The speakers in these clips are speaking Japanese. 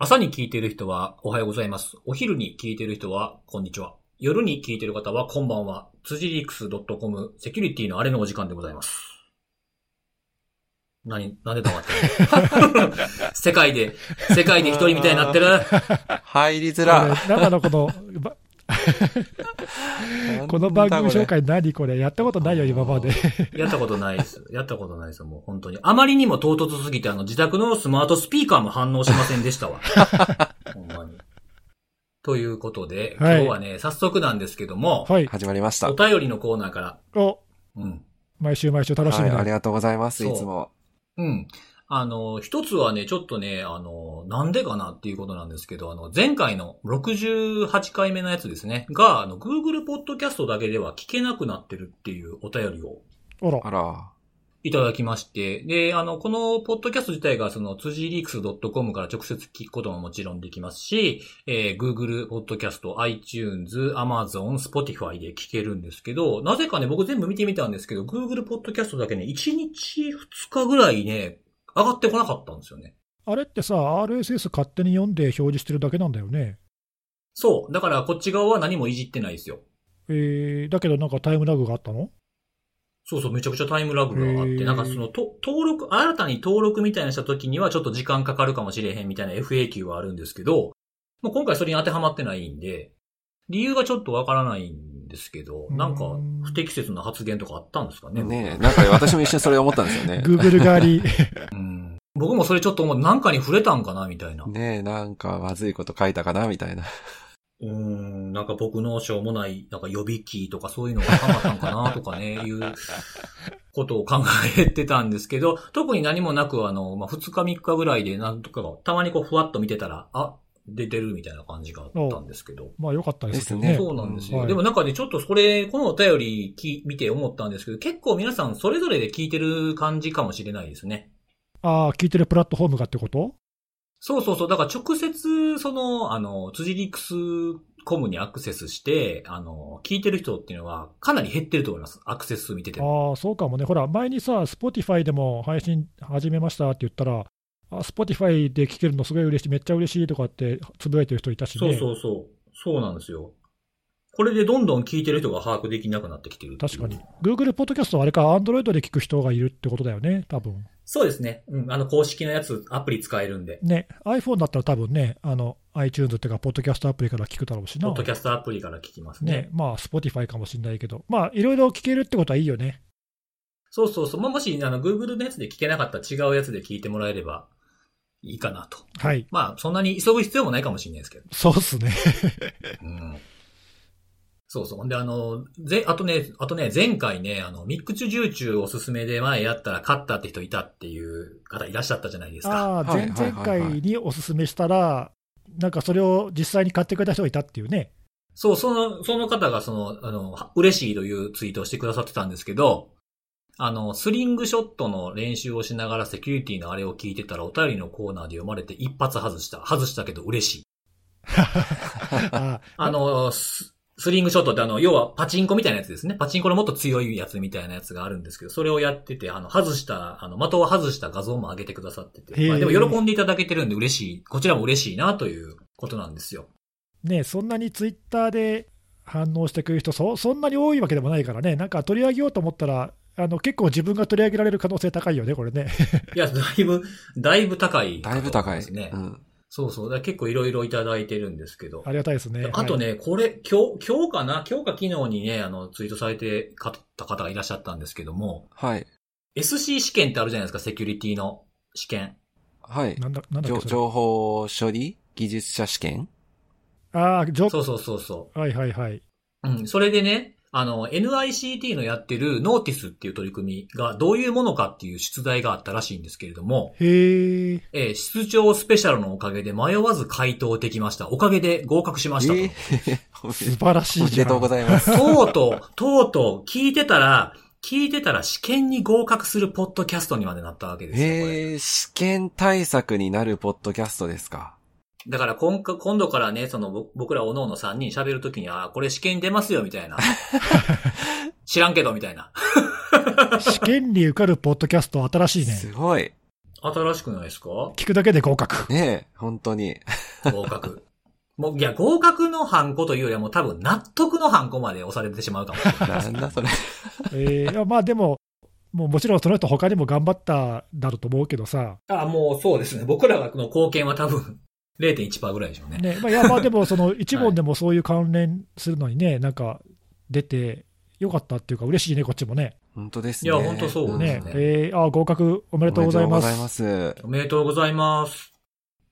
朝に聞いている人はおはようございます。お昼に聞いている人はこんにちは。夜に聞いている方はこんばんは。辻リークス .com セキュリティのあれのお時間でございます。何、なんで黙ってる 世界で、世界で一人みたいになってる？入りづら。中のこの、ば この番組紹介何これ？やったことないよ、今まで。やったことないです。やったことないですよ、もう本当に。あまりにも唐突すぎて、あの、自宅のスマートスピーカーも反応しませんでしたわ。ほんまに。ということで、今はい日はね、早速なんですけども、はい。始まりました。お便りのコーナーから、お、うん。毎週毎週楽しみはい、な。ありがとうございます、いつも。うん。あの、一つはね、ちょっとね、あの、なんでかなっていうことなんですけど、あの、前回の68回目のやつですね、が、あの、Google ポッドキャストだけでは聞けなくなってるっていうお便りをあらあ。ら。いただきまして、で、あの、このポッドキャスト自体が、その、辻リークス .com から直接聞くことももちろんできますし、えー Google ポッドキャスト、iTunes、Amazon、Spotify で聞けるんですけど、なぜかね、僕全部見てみたんですけど、Google ポッドキャストだけね、1日2日ぐらいね、上がってこなかったんですよね。あれってさ、RSS 勝手に読んで表示してるだけなんだよね。そう。だから、こっち側は何もいじってないですよ。えー、だけどなんかタイムラグがあったの？そうそう、めちゃくちゃタイムラグがあって、なんかその、と登録、新たに登録みたいなした時にはちょっと時間かかるかもしれへんみたいな FAQ はあるんですけど、もう今回それに当てはまってないんで、理由がちょっとわからないんですけど、なんかうん不適切な発言とかあったんですかね。ねえ、なんか私も一瞬それ思ったんですよね。?Google 側に。うん僕もそれちょっと思う、なんかに触れたんかなみたいな。ねえ、なんかまずいこと書いたかなみたいな。うーん、なんか僕のしょうもない、なんか予備キーとかそういうのがハマったんかなとかね、いうことを考えてたんですけど、特に何もなく、あの、まあ、2日3日ぐらいでなんとか、たまにこうふわっと見てたら、あ、出てるみたいな感じがあったんですけど。まあ良かったですねそうなんですよ。はいでもなんかね、ちょっとそれ、このお便りき見て思ったんですけど、結構皆さんそれぞれで聞いてる感じかもしれないですね。ああ、聞いてるプラットフォームがってこと？そうそうそう。だから直接、その、あの、辻リックスコムにアクセスして、あの、聞いてる人っていうのはかなり減ってると思います。アクセス数見てても。ああ、そうかもね。ほら、前にさ、Spotify でも配信始めましたって言ったら、あ Spotify で聞けるのすごい嬉しい、めっちゃ嬉しいとかってつぶやいてる人いたしね。そうそうそう。そうなんですよ。これでどんどん聞いてる人が把握できなくなってきてるって確かに。Google ポッドキャストはあれか、Android で聞く人がいるってことだよね、多分。そうですね。うん。あの、公式のやつ、アプリ使えるんで。ね、iPhone だったら多分ね、あの、iTunes っていうか、ポッドキャストアプリから聞くだろうしな。ポッドキャストアプリから聞きますね。ね、まあ、Spotify かもしれないけど、まあ、いろいろ聞けるってことはいいよね。そうそうそう。まあ、もし、あの、Google のやつで聞けなかったら違うやつで聞いてもらえればいいかなと。はい。まあ、そんなに急ぐ必要もないかもしれないですけど。そうっすね。うん。そうそう。ほんで、あの、ぜ、あとね、あとね、前回ね、あの、ミックチュジューチューおすすめで前やったら勝ったって人いたっていう方いらっしゃったじゃないですか。ああ、はい前々回におすすめしたら、なんかそれを実際に買ってくれた人がいたっていうね。そう、その、その方がその、あの、は嬉しいというツイートをしてくださってたんですけど、あの、スリングショットの練習をしながらセキュリティのあれを聞いてたらお便りのコーナーで読まれて一発外した。外したけど嬉しい。あ あの、ススリングショットってあの、要はパチンコみたいなやつですね。パチンコのもっと強いやつみたいなやつがあるんですけど、それをやってて、あの、外した、あの、的を外した画像も上げてくださってて、まあ、でも喜んでいただけてるんで嬉しい、こちらも嬉しいなということなんですよ。ね、そんなにツイッターで反応してくれる人そ、そんなに多いわけでもないからね、なんか取り上げようと思ったら、あの結構自分が取り上げられる可能性高いよね、これね。いや、だいぶ、だいぶ高い、だいぶ高い。ですね。うん。そうそう。結構いろいろいただいてるんですけど。ありがたいですね。はいあとね、これ、今日、今日かな今日か昨日にね、あの、ツイートされてかった方がいらっしゃったんですけども、はい。SC 試験ってあるじゃないですか、セキュリティの試験。はい。なんだなんだ情情報処理？技術者試験？ああ、ジョそうそうそうそはいはいはい。う。うん。それでね、あの、NICT のやってるノーティスっていう取り組みがどういうものかっていう出題があったらしいんですけれども、へえ。えー室長スペシャルのおかげで迷わず回答できました。おかげで合格しましたと。えー 素晴らしいじゃん。おめでとうございます。とうとう、とうとう、聞いてたら、聞いてたら試験に合格するポッドキャストにまでなったわけですよ。え、試験対策になるポッドキャストですか。だから今か今度からね、そのぼ僕らおのおの3人喋るときに、あーこれ試験出ますよ、みたいな。知らんけど、みたいな。試験に受かるポッドキャスト新しいね。すごい。新しくないですか？聞くだけで合格。ねえ、本当に。合格。もう、いや、合格のハンコというよりはもう多分納得のハンコまで押されてしまうかもしれない。なんだそれ。えーいやまあでも、もうもちろんその人他にも頑張っただろうと思うけどさ、あ、もうそうですね。僕らがの貢献は多分0.1%ぐらいでしょうね。ね、まあ、いやまあでもその 一問でもそういう関連するのにね、なんか出てよかったっていうか嬉しいね、こっちもね。本当ですね。いや本当そううんねね、えーあ合格おめでとうございます。おめでとうございます。おめでとうございます。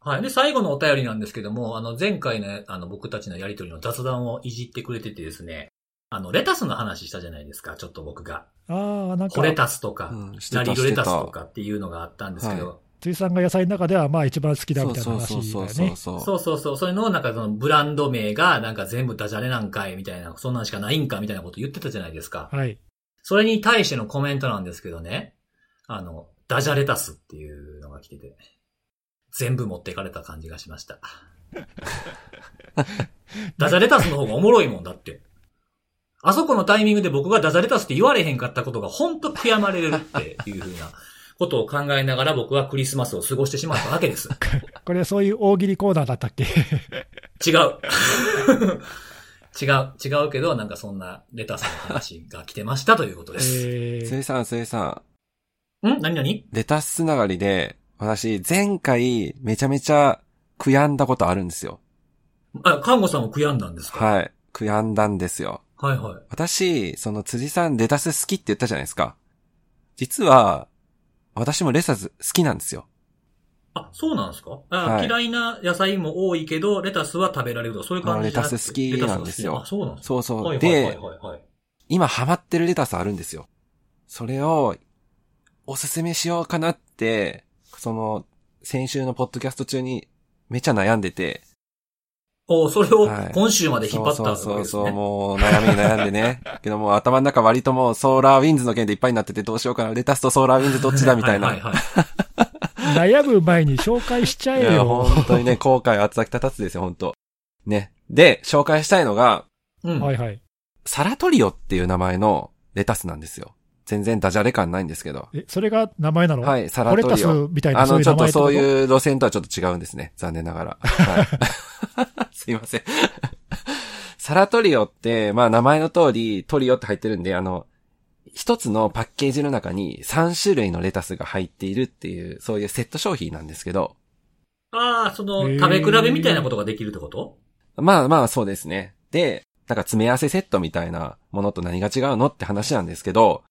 はい。で、最後のお便りなんですけども、あの、前回ね、あの、僕たちのやりとりの雑談をいじってくれててですね、あの、レタスの話したじゃないですか、ちょっと僕が。ああ、なんかコ、レタスとか、うんしてたナリルレタスとかっていうのがあったんですけど、は辻さんが野菜の中ではまあ一番好きだみたいな話だよね。そうそうそう。そうそうそう、そういうのをなんかそのブランド名がなんか全部ダジャレなんかいみたいな、そんなんしかないんかみたいなこと言ってたじゃないですか。はい。それに対してのコメントなんですけどね、あの、ダジャレタスっていうのが来てて、全部持っていかれた感じがしました。ダジャレタスの方がおもろいもんだって。あそこのタイミングで僕がダジャレタスって言われへんかったことが本当悔やまれるっていうふうなことを考えながら僕はクリスマスを過ごしてしまったわけです。これそういう大喜利コーナーだったっけ？違う。違う。違うけど、なんかそんなレタスの話が来てましたということです。えーせいさん、せいさん、ん？何何？レタスつながりで、私、前回、めちゃめちゃ悔やんだことあるんですよ。あ、看護さんも悔やんだんですか？はい。悔やんだんですよ。はいはい。私、その辻さんレタス好きって言ったじゃないですか。実は、私もレタス好きなんですよ。あ、そうなんですか？あ、はい嫌いな野菜も多いけど、レタスは食べられるとか、そういう感じレタス好きなんですよそうなんですかそうそう。はいはいではい、はいはい。今ハマってるレタスあるんですよ。それを、おすすめしようかなって、その、先週のポッドキャスト中にめちゃ悩んでて、おそれをはい今週まで引っ張ったわけですね。そうそうそうそう、もう悩みに悩んでね。けどもう頭の中割ともうソーラーウィンズの件でいっぱいになっててどうしようかな。レタス とソーラーウィンズどっちだみたいな。はいはいはい。悩む前に紹介しちゃえいや、よ。本当にね、後悔厚き立つですよ、本当ね。で、紹介したいのが、うん。はいはい。サラトリオっていう名前のレタスなんですよ。全然ダジャレ感ないんですけど。え、それが名前なの？はい、サラコレタストリオ。みたいなあの、ちょっと？そういう路線とはちょっと違うんですね。残念ながら。はい、すいません。サラトリオって、まあ名前の通り、トリオって入ってるんで、あの、一つのパッケージの中に3種類のレタスが入っているっていう、そういうセット商品なんですけど、ああ、その、食べ比べみたいなことができるってこと？まあまあそうですね。で、なんか詰め合わせセットみたいなものと何が違うのって話なんですけど、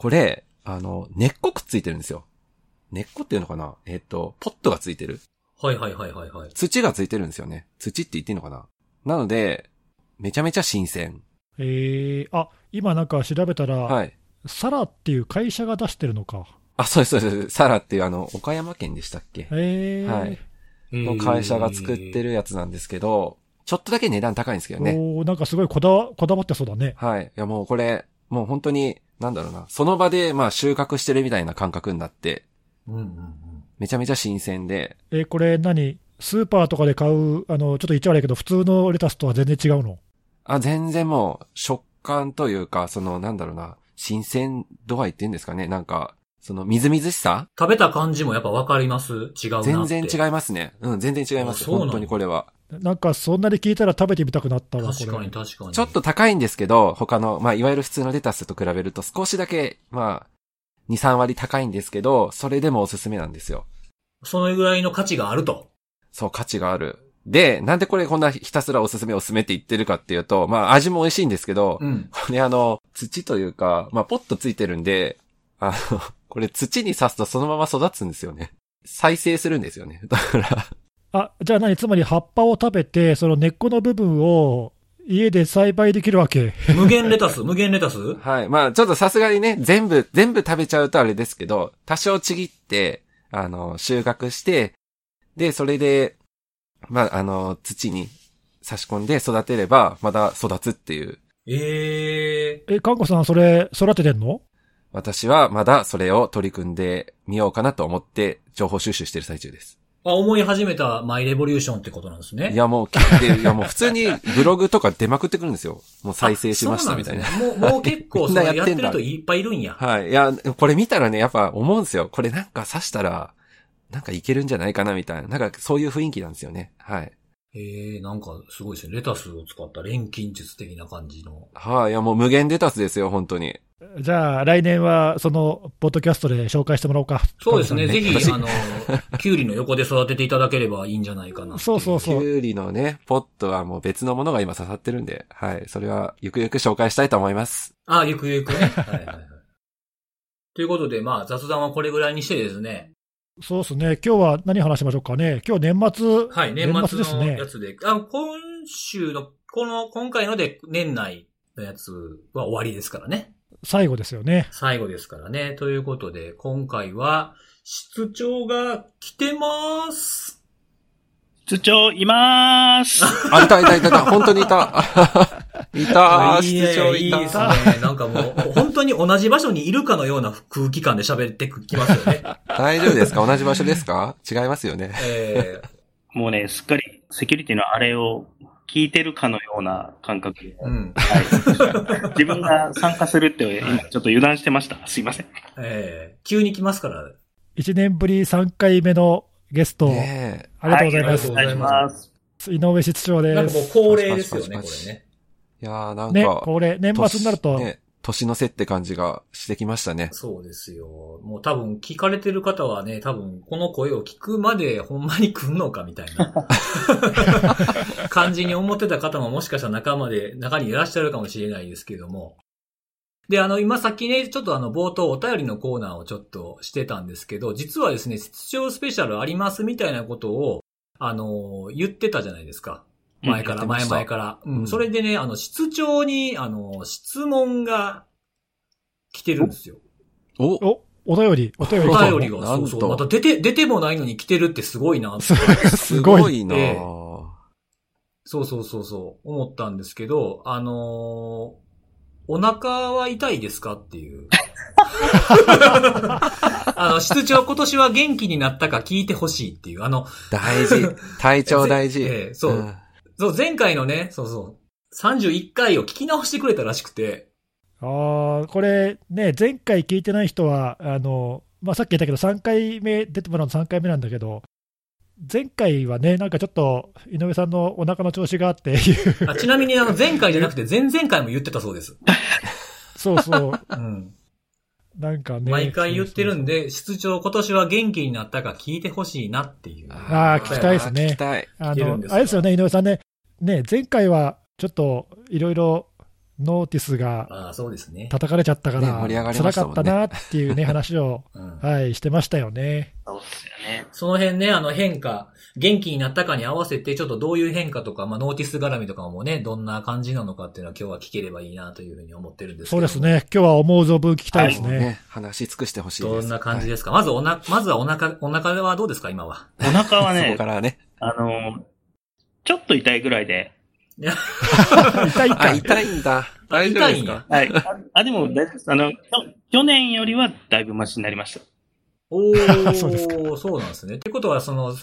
これ、あの、根っこくっついてるんですよ。根っこっていうのかな？えっ、と、ポットがついてる。はいはいはいはいはい。土がついてるんですよね。土って言っていいのかな？なので、めちゃめちゃ新鮮。えー、あ、今なんか調べたら、はい。サラっていう会社が出してるのか。あ、そうです、そうです。サラっていうあの、岡山県でしたっけ？えー、はい。の会社が作ってるやつなんですけど、ちょっとだけ値段高いんですけどね。おーなんかすごいこだわこだわってそうだね。はい。いやもうこれ、もう本当に、なんだろうな。その場でまあ収穫してるみたいな感覚になって、うんうんうん。めちゃめちゃ新鮮で、えーこれ何？スーパーとかで買う、あの、ちょっと言っちゃ悪いけど、普通のレタスとは全然違うの？あ、全然もう食感というか、そのなんだろうな、新鮮度合いって言うんですかね。なんか、そのみずみずしさ？食べた感じもやっぱわかります？違うなって。全然違いますね。うん、全然違います。本当にこれは。なんかそんなに聞いたら食べてみたくなったわ、これ。確かに確かに。ちょっと高いんですけど、他の、まあ、いわゆる普通のレタスと比べると少しだけ、まあ、2、3割高いんですけど、それでもおすすめなんですよ。そのぐらいの価値があると。そう、価値がある。で、なんでこれこんなひたすらおすすめおすすめって言ってるかっていうと、まあ、味も美味しいんですけど、うん。これあの、土というか、まあ、ポットついてるんで、あの、これ土に刺すとそのまま育つんですよね。再生するんですよね。だから、あ、じゃあ何？つまり葉っぱを食べて、その根っこの部分を家で栽培できるわけ？無限レタス？無限レタス？はい。まあ、ちょっとさすがにね、全部、全部食べちゃうとあれですけど、多少ちぎって、あの、収穫して、で、それで、まあ、あの、土に差し込んで育てれば、まだ育つっていう。えええ、看護さんそれ育ててんの？私はまだそれを取り組んでみようかなと思って、情報収集してる最中です。あ、思い始めたマイレボリューションってことなんですね。いや、もう聞いや、もう普通にブログとか出まくってくるんですよ。もう再生しましたみたいなうなねもう、もう結構、やってなやってんだる人いっぱいいるんや。はい。いや、これ見たらね、やっぱ思うんですよ。これなんか刺したら、なんかいけるんじゃないかなみたいな、なんかそういう雰囲気なんですよね。はい。ええなんかすごいですね。レタスを使った錬金術的な感じの。はい、いやもう無限レタスですよ、本当に。じゃあ、来年はそのポッドキャストで紹介してもらおうか。そうですね。カぜひ、私あの、キュウリの横で育てていただければいいんじゃないかな。そうそうそう。キュウリのね、ポットはもう別のものが今刺さってるんで、はい。それはゆくゆく紹介したいと思います。あ、ゆくゆくね。はいはいはい。ということで、まあ、雑談はこれぐらいにしてですね。そうですね。今日は何話しましょうかね。今日年末。はい、年末ですねのや。つで。あ今週の、この、今回ので年内のやつは終わりですからね。最後ですよね。最後ですからね。ということで、今回は、室長が来てます。室長、いまーす。あ、いたいたいたいた、本当にいた。いたいい室長ね、いいた。いですね。なんかもう、本当に同じ場所にいるかのような空気感で喋ってきますよね。大丈夫ですか？同じ場所ですか？違いますよね。えもうね、すっかりセキュリティのあれを聞いてるかのような感覚うん。はい、自分が参加するって今ちょっと油断してました。すいません。えー急に来ますから。1年ぶり3回目のゲスト、ねえ。ありがとうございます。はいします。井上室長です。なんかもう恒例ですよね、これね。いやーなんね、か、これ、年末になると、ね、年の瀬って感じがしてきましたね。そうですよ。もう多分聞かれてる方はね、多分この声を聞くまでほんまに来んのかみたいな 感じに思ってた方ももしかしたら仲間で、中にいらっしゃるかもしれないですけども。で、あの、今さっきね、ちょっとあの、冒頭お便りのコーナーをちょっとしてたんですけど、実はですね、室長スペシャルありますみたいなことを、あの、言ってたじゃないですか。前から、前々から。ううんん。それでね、あの、室長に、あの、質問が来てるんですよ。おお、お便り、お便りお便りが、なんとそうそう。また出て、出てもないのに来てるってすごいなって。すすすごい。ごいなええぁそうそうそうそう、思ったんですけど、あのーお腹は痛いですかっていう。あの、室長今年は元気になったか聞いてほしいっていう。あの、大事。体調大事。ええそうんそう、前回のね、そうそう、31回を聞き直してくれたらしくて、ああ、これね、前回聞いてない人は、あの、まあ、さっき言ったけど、3回目、出てもらうの3回目なんだけど、前回はね、なんかちょっと、井上さんのお腹の調子があってあちなみにあの、前回じゃなくて前々回も言ってたそうです。そうそう、うん。なんかね。毎回言ってるんで、室長今年は元気になったか聞いてほしいなっていう。あー聞きたいですね聞きたい。あの聞けるんです、かあれですよね、井上さんね、ね、前回はちょっといろいろノーティスがああ、そうですね。叩かれちゃったから、ね盛り上がり辛かったなっていうね、話を、うんはい、してましたよね。そうですよね。その辺ね、あの変化、元気になったかに合わせて、ちょっとどういう変化とか、まあ、ノーティス絡みとかもね、どんな感じなのかっていうのは今日は聞ければいいなというふうに思ってるんですけど。そうです。ね、今日は思う存分聞きたいですね。ね、話し尽くしてほしいです。どんな感じですか、まずおな、まずはお腹、お腹はどうですか？今は。お腹ははい そこねか、らね。あの、ちょっと痛いぐらいで、いや、あ、痛いか。痛いんだ。大丈夫ですか？痛いんやはい。ああ、でも大丈夫です。あの、去年よりはだいぶマシになりました。おー、そうですかそうなんですね。ってことは、その、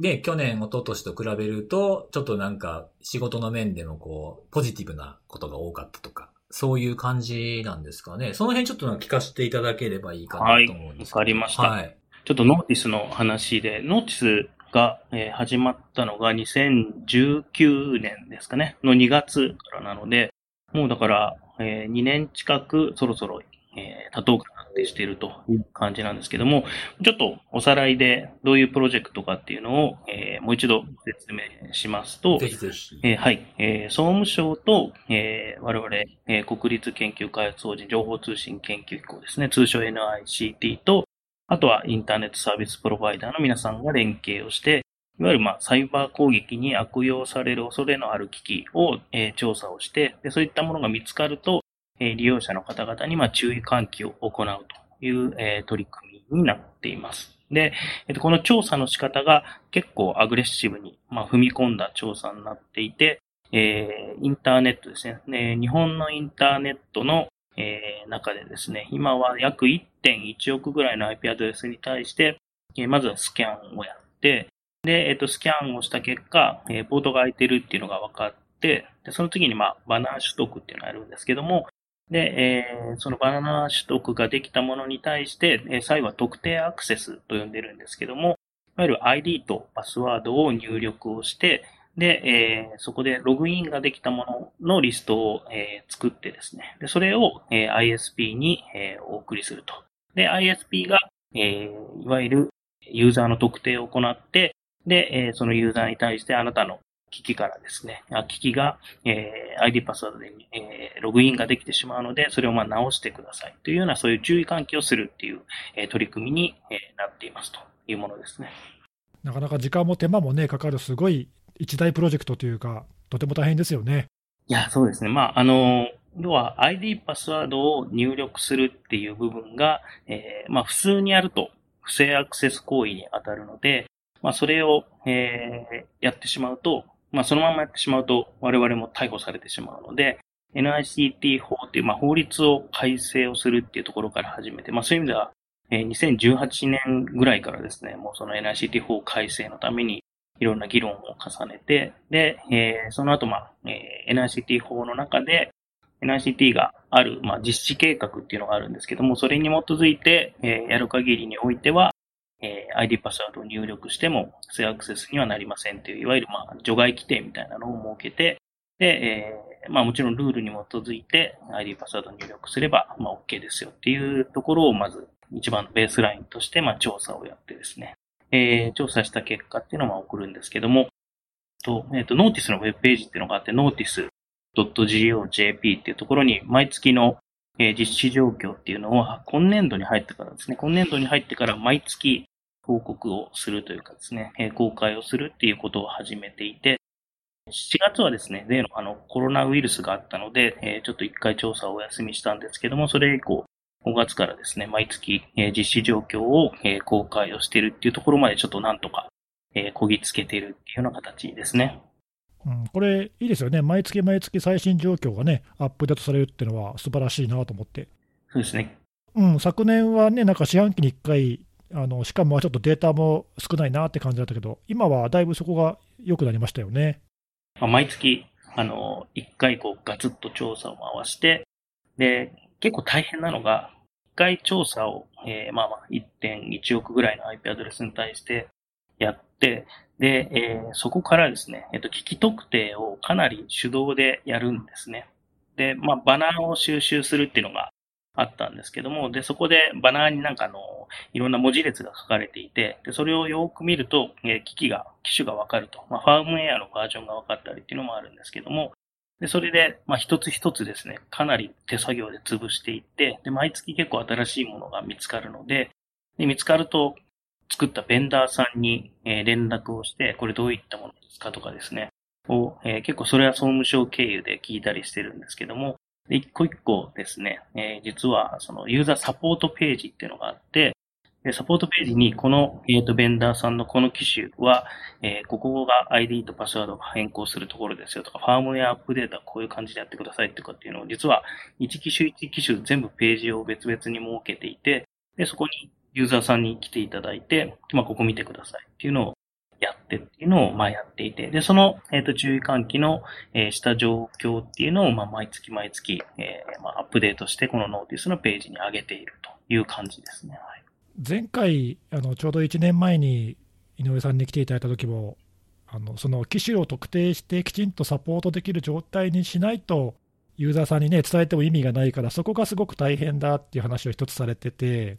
ね、去年、一昨年と比べると、ちょっとなんか、仕事の面でのこう、ポジティブなことが多かったとか、そういう感じなんですかね。その辺ちょっとなんか聞かせていただければいいかなと思うんですけど。はいわかりましたはい。ちょっとノーティスの話で、ノーティスが、えー始まったのが2019年ですかね、の2月からなので、もうだから、え2年近くそろそろ、えー、経とうかなってしているという感じなんですけども、ちょっとおさらいでどういうプロジェクトかっていうのを、えーもう一度説明しますと、ぜひぜひ。えーはい。えー総務省と、えー我々、えー国立研究開発法人情報通信研究機構ですね、通称 NICT と、あとはインターネットサービスプロバイダーの皆さんが連携をして、いわゆるまあサイバー攻撃に悪用される恐れのある機器を、えー調査をしてで、そういったものが見つかると、えー利用者の方々にまあ注意喚起を行うという、えー取り組みになっています。で、えっと、この調査の仕方が結構アグレッシブに、まあ、踏み込んだ調査になっていて、えーインターネットですね。ね日本のインターネットの、えー中でですね、今は約1.1億ぐらいの IP アドレスに対して、えまずはスキャンをやって、で、えっ、と、スキャンをした結果、えポートが空いてるっていうのが分かって、で、その次に、まあ、バナー取得っていうのをやるんですけども、で、えーそのバナー取得ができたものに対して、え最後は特定アクセスと呼んでるんですけども、いわゆる ID とパスワードを入力をして、で、えー、そこでログインができたもののリストを、えー、作ってですね、で、それを、えー、ISP に、えー、お送りすると。で、ISP が、えー、いわゆるユーザーの特定を行って、で、えー、そのユーザーに対してあなたの機器からですね、機器が、えー、ID パスワードで、えー、ログインができてしまうので、それをまあ直してくださいというような、そういう注意喚起をするっていう、えー、取り組みに、えー、なっていますというものですね。なかなか時間も手間もね、かかるすごい一大プロジェクトというか、とても大変ですよね。いや、そうですね。まあ、あの、要は ID パスワードを入力するっていう部分が、えー、まあ、普通にやると不正アクセス行為に当たるので、まあ、それを、えー、やってしまうと、まあ、そのままやってしまうと、我々も逮捕されてしまうので、NICT 法っていう、まあ、法律を改正をするっていうところから始めて、まあ、そういう意味では、えー、2018年ぐらいからですね、もうその NICT 法改正のために、いろんな議論を重ねて、で、えー、その後、まあ、えー、NICT 法の中で、NICT がある、まあ、実施計画っていうのがあるんですけども、それに基づいて、えー、やる限りにおいては、えー、ID パスワードを入力しても、不正アクセスにはなりませんという、いわゆる、まあ、除外規定みたいなのを設けて、で、えー、まあ、もちろんルールに基づいて ID パスワードを入力すれば、まあ、OK ですよっていうところを、まず、一番のベースラインとして、まあ、調査をやってですね、えー、調査した結果っていうのをまあ送るんですけども、と、えっ、ー、と、ノーティスのウェブページっていうのがあって、ノーティス .gojp っていうところに、毎月の、実施状況っていうのを、今年度に入ってからですね、今年度に入ってから毎月報告をするというかですね、公開をするっていうことを始めていて、7月はですね、例のあのコロナウイルスがあったので、ちょっと一回調査をお休みしたんですけども、それ以降、5月からですね、毎月、実施状況を、公開をしているっていうところまでちょっとなんとか、こぎつけているっていうような形ですね。うん、これ、いいですよね、毎月毎月最新状況がね、アップデートされるっていうのは素晴らしいなと思って。そうですね。うん、昨年はね、なんか四半期に1回、あのしかもちょっとデータも少ないなって感じだったけど、今はだいぶそこが良くなりましたよね。まあ、毎月、あの、1回こうガツッと調査を回して、で、結構大変なのが、1回調査を、えー、まあまあ1.1億ぐらいの IP アドレスに対してやって、で、えー、そこからですね、えっと、機器特定をかなり手動でやるんですね。で、まあ、バナーを収集するっていうのがあったんですけども、で、そこでバナーになんかあの、いろんな文字列が書かれていて、で、それをよく見ると、えー、機器が、機種がわかると。まあ、ファームウェアのバージョンがわかったりっていうのもあるんですけども、で、それで、まあ、一つ一つですね、かなり手作業で潰していって、で、毎月結構新しいものが見つかるので、で、見つかると、作ったベンダーさんに、え連絡をして、これどういったものですかとかですね、を、えー、結構それは総務省経由で聞いたりしてるんですけども、一個一個ですね、えー、実はそのユーザーサポートページっていうのがあって、でサポートページにこの、えーと、ベンダーさんのこの機種は、えー、ここが ID とパスワードを変更するところですよとか、ファームウェアアップデートはこういう感じでやってくださいとかっていうのを、実は1機種1機種全部ページを別々に設けていて、で、そこにユーザーさんに来ていただいて、まあ、ここ見てください。っていうのをやってっていうのを、まあ、やっていて、で、その、えっ、ー、と、注意喚起の、えー、した状況っていうのを、まあ、毎月毎月、えー、まあ、アップデートして、このノーティスのページに上げているという感じですね。はい、前回、あの、ちょうど1年前に井上さんに来ていただいた時も、あの、その機種を特定してきちんとサポートできる状態にしないと、ユーザーさんにね、伝えても意味がないから、そこがすごく大変だっていう話を一つされてて、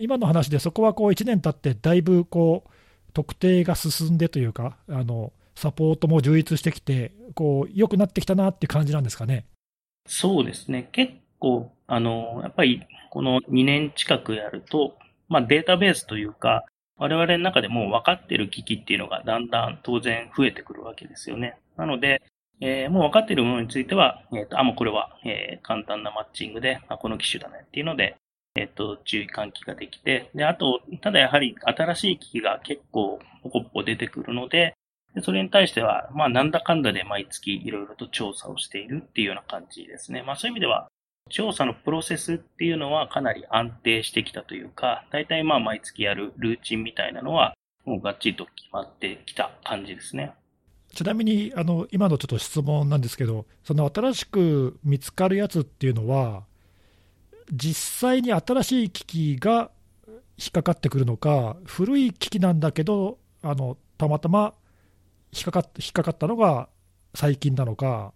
今の話でそこはこう1年経ってだいぶこう特定が進んでというか、あのサポートも充実してきて、こう良くなってきたなっていう感じなんですかね？そうですね。結構、あの、やっぱりこの2年近くやると、まあデータベースというか、我々の中でも分かってる機器っていうのがだんだん当然増えてくるわけですよね。なので、えー、もう分かっているものについては、え、ー、と、あ、もうこれは、えー、簡単なマッチングで、あ、この機種だねっていうので、えっと、注意喚起ができて、で、あと、ただやはり新しい機器が結構ポコポコ出てくるので、でそれに対しては、まあ、なんだかんだで毎月いろいろと調査をしているっていうような感じですね。まあ、そういう意味では、調査のプロセスっていうのはかなり安定してきたというか、大体まあ毎月やるルーチンみたいなのは、もうがっちりと決まってきた感じですね。ちなみに、あの、今のちょっと質問なんですけど、その新しく見つかるやつっていうのは、実際に新しい機器が引っかかってくるのか、古い機器なんだけど、あのたまたま引っかかっ引っかかったのが最近なのか、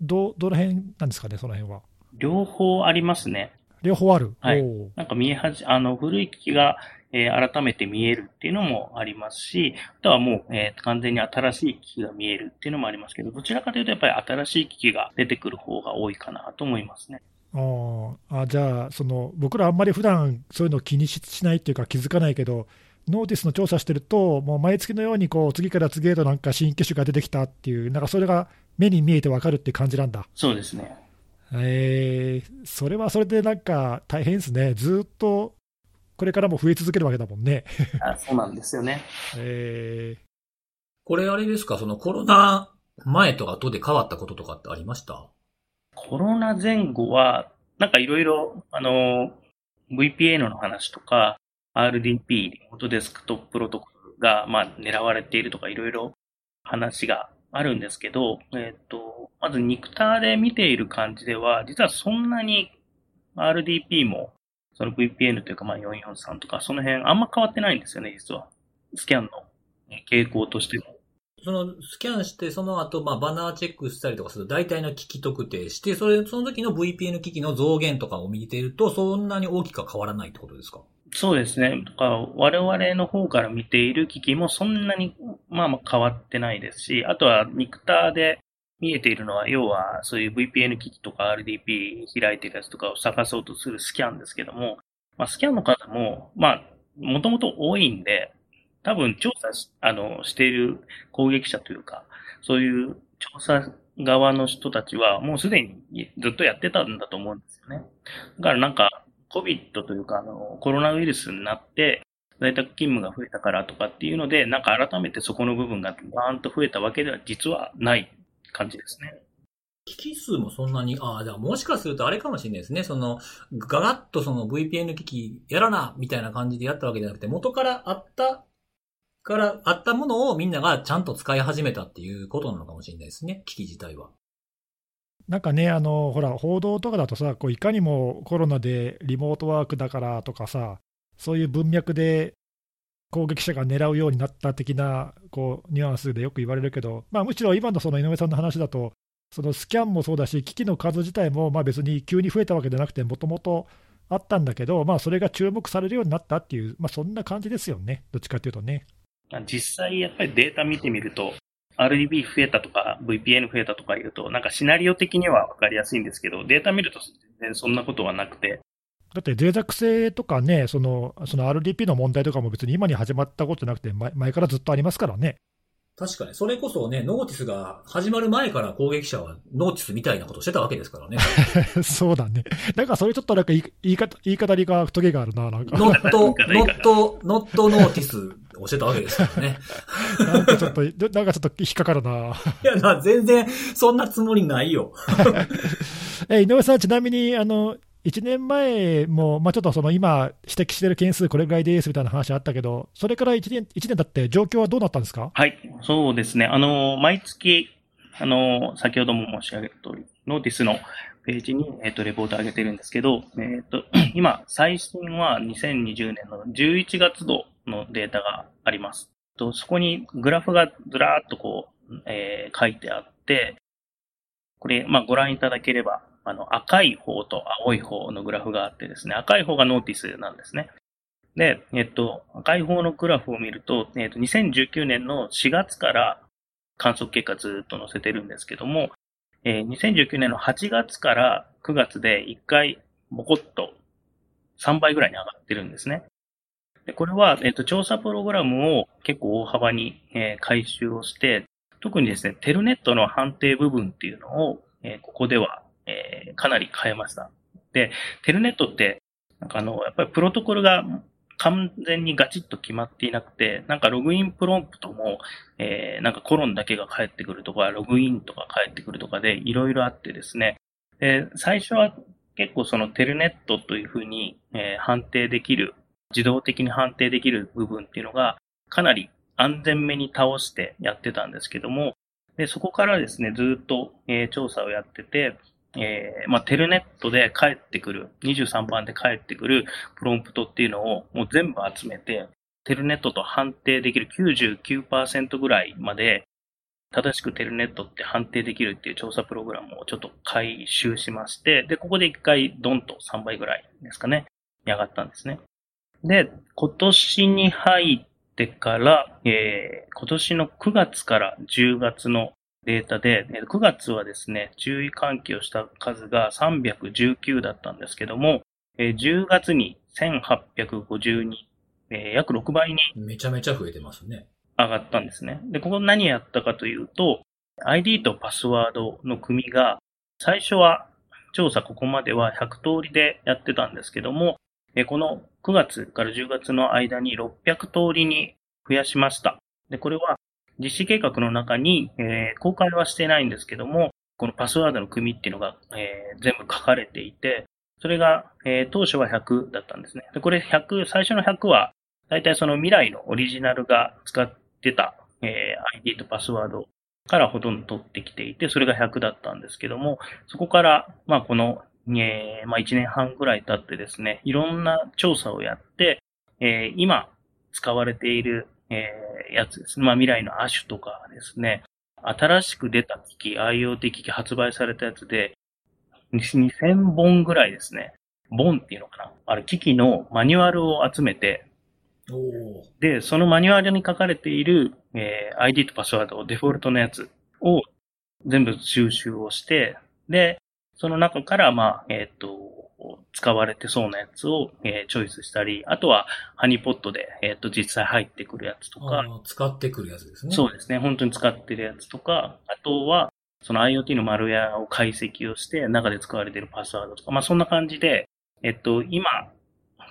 どどの辺なんですかね、その辺は。両方ありますね。両方ある？はいなんか見えはじ、あの、古い機器が、えー改めて見えるっていうのもありますし、あとはもう、えー完全に新しい機器が見えるっていうのもありますけど、どちらかというとやっぱり新しい機器が出てくる方が多いかなと思いますね。あじゃあその、僕らあんまり普段そういうの気にししないっていうか気づかないけど、ノーティスの調査してると、もう毎月のようにこう次から次へとなんか新機種が出てきたっていう、なんかそれが目に見えてわかるって感じなんだ。そうですね。えー、それはそれでなんか大変ですね、ずーっとこれからも増え続けるわけだもんね。あそうなんですよね。えこれあれですか、そのコロナ前と後で変わったこととかってありました？コロナ前後は、なんかいろいろ、あの、VPN の話とか、RDP、リモートデスクトッププロトコルが、まあ、狙われているとかいろいろ話があるんですけど、えっ、と、まずニクターで見ている感じでは、実はそんなに RDP も、その VPN というか、まあ443とか、その辺あんま変わってないんですよね、実は。スキャンの傾向としても。そのスキャンして、その後、まあ、バナーチェックしたりとかすると大体の機器特定して、それ、その時の VPN 機器の増減とかを見ていると、そんなに大きくは変わらないってことですか？そうですね。だから我々の方から見ている機器もそんなに、まあまあ変わってないですし、あとはニクターで見えているのは、要はそういう VPN 機器とか RDP 開いてるやつとかを探そうとするスキャンですけども、まあスキャンの数も、まあ、もともと多いんで、多分調査し、あの、している攻撃者というか、そういう調査側の人たちはもうすでにずっとやってたんだと思うんですよね。だからなんか、COVID というか、あの、コロナウイルスになって、在宅勤務が増えたからとかっていうので、なんか改めてそこの部分がバーンと増えたわけでは実はない感じですね。機器数もそんなに、ああ、じゃあもしかするとあれかもしれないですね。その、ガラッとその VPN 機器やらな、みたいな感じでやったわけじゃなくて、元からあった、から、あったものをみんながちゃんと使い始めたっていうことなのかもしれないですね。機器自体は。なんかね、あのほら、報道とかだとさ、こういかにもコロナでリモートワークだからとかさ、そういう文脈で攻撃者が狙うようになった的なこうニュアンスでよく言われるけど、まあ、むしろ今のその井上さんの話だと、そのスキャンもそうだし、機器の数自体もまあ別に急に増えたわけじゃなくて、もともとあったんだけど、まあ、それが注目されるようになったっていう、まあ、そんな感じですよね、どっちかっていうとね。実際やっぱりデータ見てみると、RDB 増えたとか VPN 増えたとか言うと、なんかシナリオ的にはわかりやすいんですけど、データ見ると全然そんなことはなくて、だって脆弱性とかね、そのその RDP の問題とかも別に今に始まったことじゃなくて、前前からずっとありますからね。確かに、それこそね、 NOTICE が始まる前から攻撃者は NOTICE みたいなことをしてたわけですからね。そうだね。なんかそれちょっとなんか言い言い方言い方にが棘があるな、なんか。ノット、ノット、ノット NOTICE をしてたわけですからね。なんかちょっと、なんかちょっと引っかかるな。いや、な、全然、そんなつもりないよ。え、井上さん、ちなみに、あの、1年前も、まあ、ちょっとその今、指摘してる件数これぐらいですみたいな話あったけど、それから1年、一年経って状況はどうなったんですか？はい、そうですね。あの、毎月、あの、先ほども申し上げた通り、ノーティスのページに、えっ、と、レポートを上げてるんですけど、えっ、と、今、最新は2020年の11月度のデータがあります。とそこにグラフがずらーっとこう、えー書いてあって、これ、まあ、ご覧いただければ、あの、赤い方と青い方のグラフがあってですね、赤い方がノーティスなんですね。で、えっと、赤い方のグラフを見ると、えっと、2019年の4月から観測結果ずっと載せてるんですけども、えー2019年の8月から9月で1回、ボコッと3倍ぐらいに上がってるんですね。でこれは、えっと、調査プログラムを結構大幅に、えー回収をして、特にですね、テルネットの判定部分っていうのを、えーここでは、えーかなり変えました。で、テルネットって、なんかあの、やっぱりプロトコルが完全にガチッと決まっていなくて、なんかログインプロンプトも、えーなんかコロンだけが返ってくるとか、ログインとか返ってくるとかでいろいろあってですね。で、最初は結構そのテルネットというふうに、えー判定できる、自動的に判定できる部分っていうのが、かなり安全めに倒してやってたんですけども、で、そこからですね、ずっと、えー調査をやってて、えー、まあ、テルネットで帰ってくる、23番で帰ってくるプロンプトっていうのをもう全部集めて、テルネットと判定できる99%ぐらいまで、正しくテルネットって判定できるっていう調査プログラムをちょっと回収しまして、で、ここで一回ドンと3倍ぐらいですかね、上がったんですね。で、今年に入ってから、えー、今年の9月から10月のデータで、9月はですね、注意喚起をした数が319だったんですけども、10月に1852、約6倍に。めちゃめちゃ増えてますね。上がったんですね。で、ここ何やったかというと、ID とパスワードの組が、最初は調査ここまでは100通りでやってたんですけども、この9月から10月の間に600通りに増やしました。で、これは実施計画の中に、えー、公開はしてないんですけども、このパスワードの組っていうのが、えー、全部書かれていて、それが、えー、当初は100だったんですね。で、これ100、最初の100は、だいたいその未来のオリジナルが使ってた、えー、ID とパスワードからほとんど取ってきていて、それが100だったんですけども、そこから、まあこの、えー、まあ1年半ぐらい経ってですね、いろんな調査をやって、えー、今使われているえー、やつですね。まあ未来のアッシュとかですね、新しく出た機器、IoT 機器発売されたやつで、2000本ぐらいですね。本っていうのかなあれ、機器のマニュアルを集めて、で、そのマニュアルに書かれている、えー、ID とパスワード、デフォルトのやつを全部収集をして、で、その中から、まあ、えっ、ー、と、使われてそうなやつを、えー、チョイスしたり、あとはハニーポットで、えっ、ー、と、実際入ってくるやつとか。使ってくるやつですね。そうですね。本当に使ってるやつとか、あとは、その IoT のマルウェアを解析をして、中で使われているパスワードとか、まあそんな感じで、えっと、今、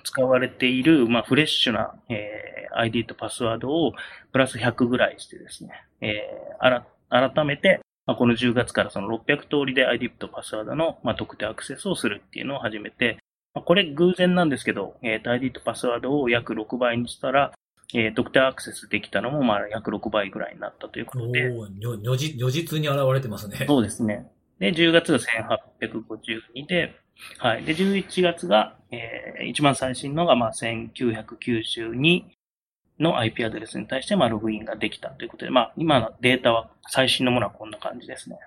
使われている、まあ、フレッシュな、えー、ID とパスワードをプラス100ぐらいしてですね、えー、あら、改めて、まあ、この10月からその600通りで ID とパスワードの、まあ、特定アクセスをするっていうのを始めて、まあ、これ偶然なんですけど、えー、ID とパスワードを約6倍にしたら、えー、特定アクセスできたのも、まあ、約6倍ぐらいになったということで。お如如実に現れてますね。そうですね。で、10月が1852で、はい。で、11月が、えー、一番最新のが、まあ、1992の IP アドレスに対して、まあ、ログインができたということで、まあ、今のデータは、最新のものはこんな感じですね。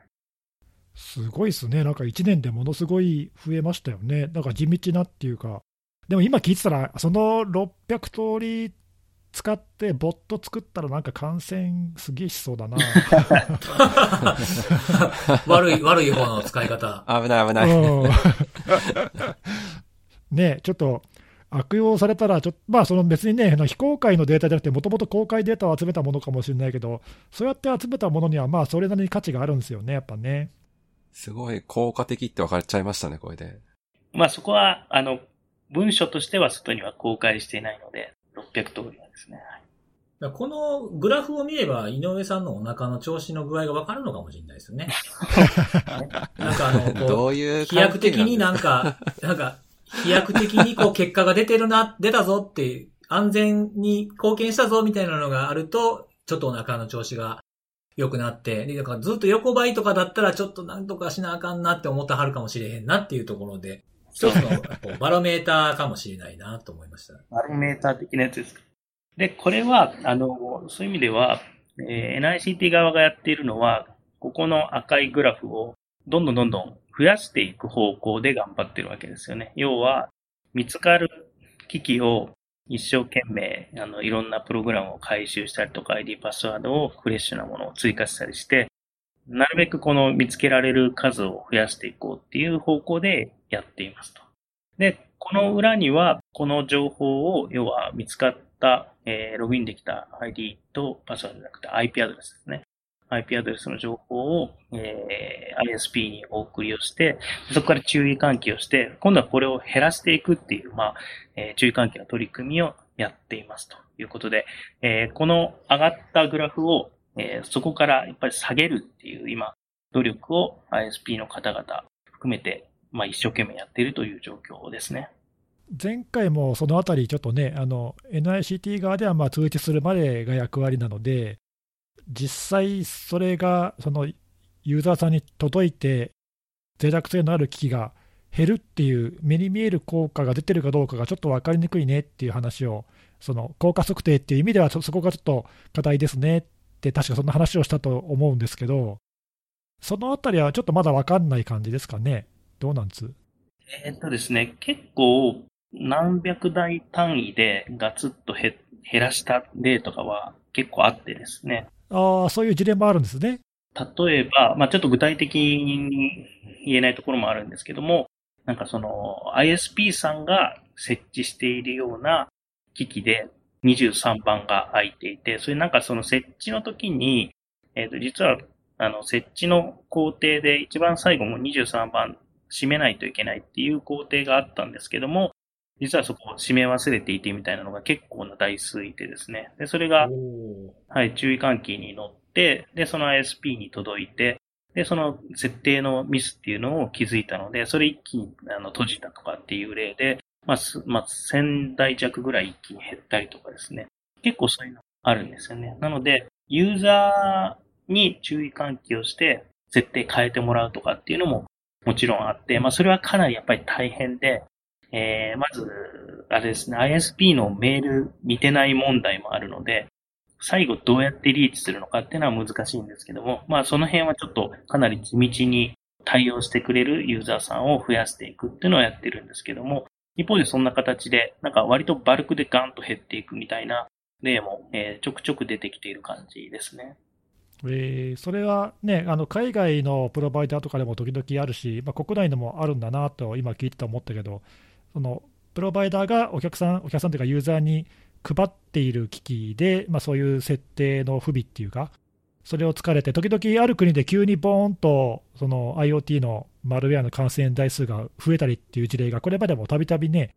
すごいですね。なんか1年でものすごい増えましたよね。なんか地道なっていうか。でも今聞いてたら、その600通り使ってボット作ったらなんか感染すげえしそうだな。悪い、悪い方の使い方。危ない危ない。ねちょっと悪用されたらちょ、まあ、その別にね、非公開のデータじゃなくて、もともと公開データを集めたものかもしれないけど、そうやって集めたものには、まあ、それなりに価値があるんですよね、やっぱね。すごい効果的って分かっちゃいましたね、これで。まあ、そこは、あの、文書としては外には公開していないので、600通りなんですね。このグラフを見れば、井上さんのお腹の調子の具合がわかるのかもしれないですよね。なんかあの、どういう飛躍的になんか、なんか、飛躍的にこう結果が出てるな、出たぞって、安全に貢献したぞみたいなのがあると、ちょっとお腹の調子が良くなって、で、だからずっと横ばいとかだったらちょっとなんとかしなあかんなって思ってはるかもしれへんなっていうところで、一つのバロメーターかもしれないなと思いました。バロメーター的なやつですか。で、これは、あの、そういう意味では、えー、NICT 側がやっているのは、ここの赤いグラフをどんどんどんどん増やしていく方向で頑張ってるわけですよね。要は、見つかる機器を一生懸命、あの、いろんなプログラムを回収したりとか、ID パスワードをフレッシュなものを追加したりして、なるべくこの見つけられる数を増やしていこうっていう方向でやっていますと。で、この裏には、この情報を、要は見つかった、えー、ログインできた ID とパスワードじゃなくて IP アドレスですね。IP アドレスの情報を、えー、ISP にお送りをして、そこから注意喚起をして、今度はこれを減らしていくっていう、まあ、えー、注意喚起の取り組みをやっていますということで、えー、この上がったグラフを、えー、そこからやっぱり下げるっていう今、努力を ISP の方々含めて、まあ、一生懸命やっているという状況ですね。前回もそのあたり、ちょっとね、NICT 側ではまあ通知するまでが役割なので、実際それがそのユーザーさんに届いて、脆弱性のある機器が減るっていう、目に見える効果が出てるかどうかがちょっと分かりにくいねっていう話を、その効果測定っていう意味では、そこがちょっと課題ですねって、確かそんな話をしたと思うんですけど、そのあたりはちょっとまだ分かんない感じですかね。どうなんですえっとですね、結構何百台単位でガツッと減らした例とかは結構あってですね。あ、そういう事例もあるんですね。例えば、まあちょっと具体的に言えないところもあるんですけども、なんかその ISP さんが設置しているような機器で23番が空いていて、それなんかその設置の時に、えっ、と、実はあの設置の工程で一番最後も23番閉めないといけないっていう工程があったんですけども、実はそこを閉め忘れていてみたいなのが結構な台数いてですね。で、それが、はい、注意喚起に乗って、で、その ISP に届いて、で、その設定のミスっていうのを気づいたので、それ一気にあの閉じたとかっていう例で、まあ、すまあ、1000台弱ぐらい一気に減ったりとかですね。結構そういうのあるんですよね。なので、ユーザーに注意喚起をして、設定変えてもらうとかっていうのももちろんあって、まあ、それはかなりやっぱり大変で、えー、まず、あれですね、ISP のメール見てない問題もあるので、最後どうやってリーチするのかっていうのは難しいんですけども、まあその辺はちょっとかなり地道に対応してくれるユーザーさんを増やしていくっていうのをやってるんですけども、一方でそんな形で、なんか割とバルクでガンと減っていくみたいな例も、えーちょくちょく出てきている感じですね。えーそれはね、あの海外のプロバイダーとかでも時々あるし、まあ、国内のもあるんだなと今聞いてて思ったけど、そのプロバイダーがお客さん、お客さんというかユーザーに配っている機器で、まあ、そういう設定の不備っていうか、それを突かれて、時々ある国で急にボーンとその IoT のマルウェアの感染台数が増えたりっていう事例が、これまでもたびたびね、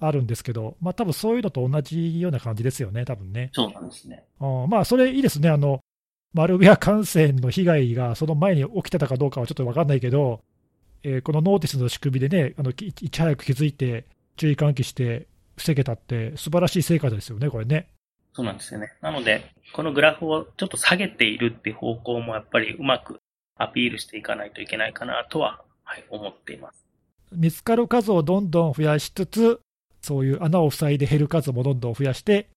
あるんですけど、まあ多分そういうのと同じような感じですよね、多分ね。そうなんですね。あーまあ、それいいですね。あの、マルウェア感染の被害がその前に起きてたかどうかはちょっと分かんないけど、えーこのノーティスの仕組みでね、あのきいち早く気づいて、注意喚起して防げたって、素晴らしい成果ですよね、これね。そうなんですよね。なので、このグラフをちょっと下げているっていう方向もやっぱりうまくアピールしていかないといけないかなとは、はい、思っています。見つかる数をどんどん増やしつつ、そういう穴を塞いで減る数もどんどん増やして、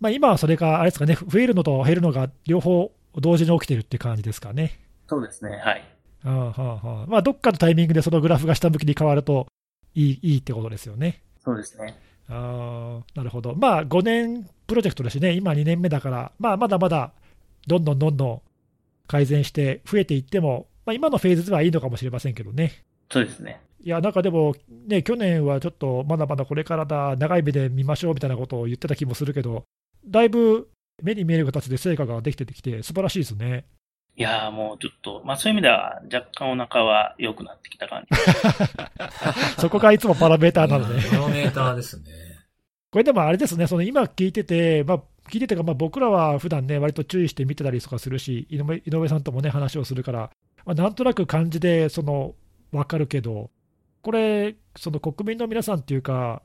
まあ、今はそれが、あれですかね、増えるのと減るのが両方同時に起きてるって感じですかね。そうですね。はい。はあはあまあ、どっかのタイミングでそのグラフが下向きに変わるといいいいってことですよね。そうですね。あーなるほど、まあ5年プロジェクトだしね、今2年目だから、まあ、まだまだどんどんどんどん改善して増えていっても、まあ、今のフェーズではいいのかもしれませんけどね。そうですね。いや、なんかでも、ね、去年はちょっとまだまだこれからだ、長い目で見ましょうみたいなことを言ってた気もするけど、だいぶ目に見える形で成果ができてきて、素晴らしいですね。いやーもうちょっと、まあそういう意味では若干お腹は良くなってきた感じ。そこがいつもパラメーターなので。バロメーターですね。これでもあれですね、その今聞いてて、まあ、聞いててか、まあ、僕らは普段ね、割と注意して見てたりとかするし、井上井上さんともね、話をするから、まあ、なんとなく感じで、その、わかるけど、これ、その国民の皆さんっていうか、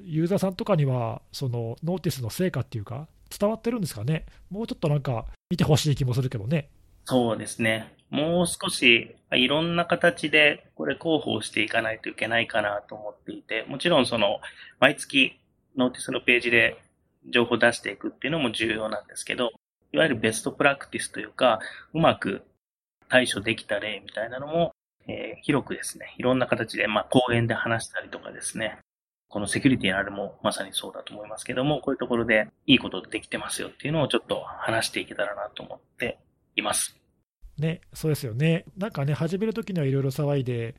ユーザーさんとかには、その NOTICE の成果っていうか、伝わってるんですかね、もうちょっとなんか、見てほしい気もするけどね。そうですね。もう少しいろんな形でこれ広報していかないといけないかなと思っていて、もちろんその毎月 NOTICE のページで情報を出していくっていうのも重要なんですけど、いわゆるベストプラクティスというか、うまく対処できた例みたいなのも、えー広くですね、いろんな形で、まあ講演で話したりとかですね、このセキュリティのあれもまさにそうだと思いますけども、こういうところでいいことできてますよっていうのをちょっと話していけたらなと思っています。ね、そうですよね。なんかね、始めるときにはいろいろ騒いで、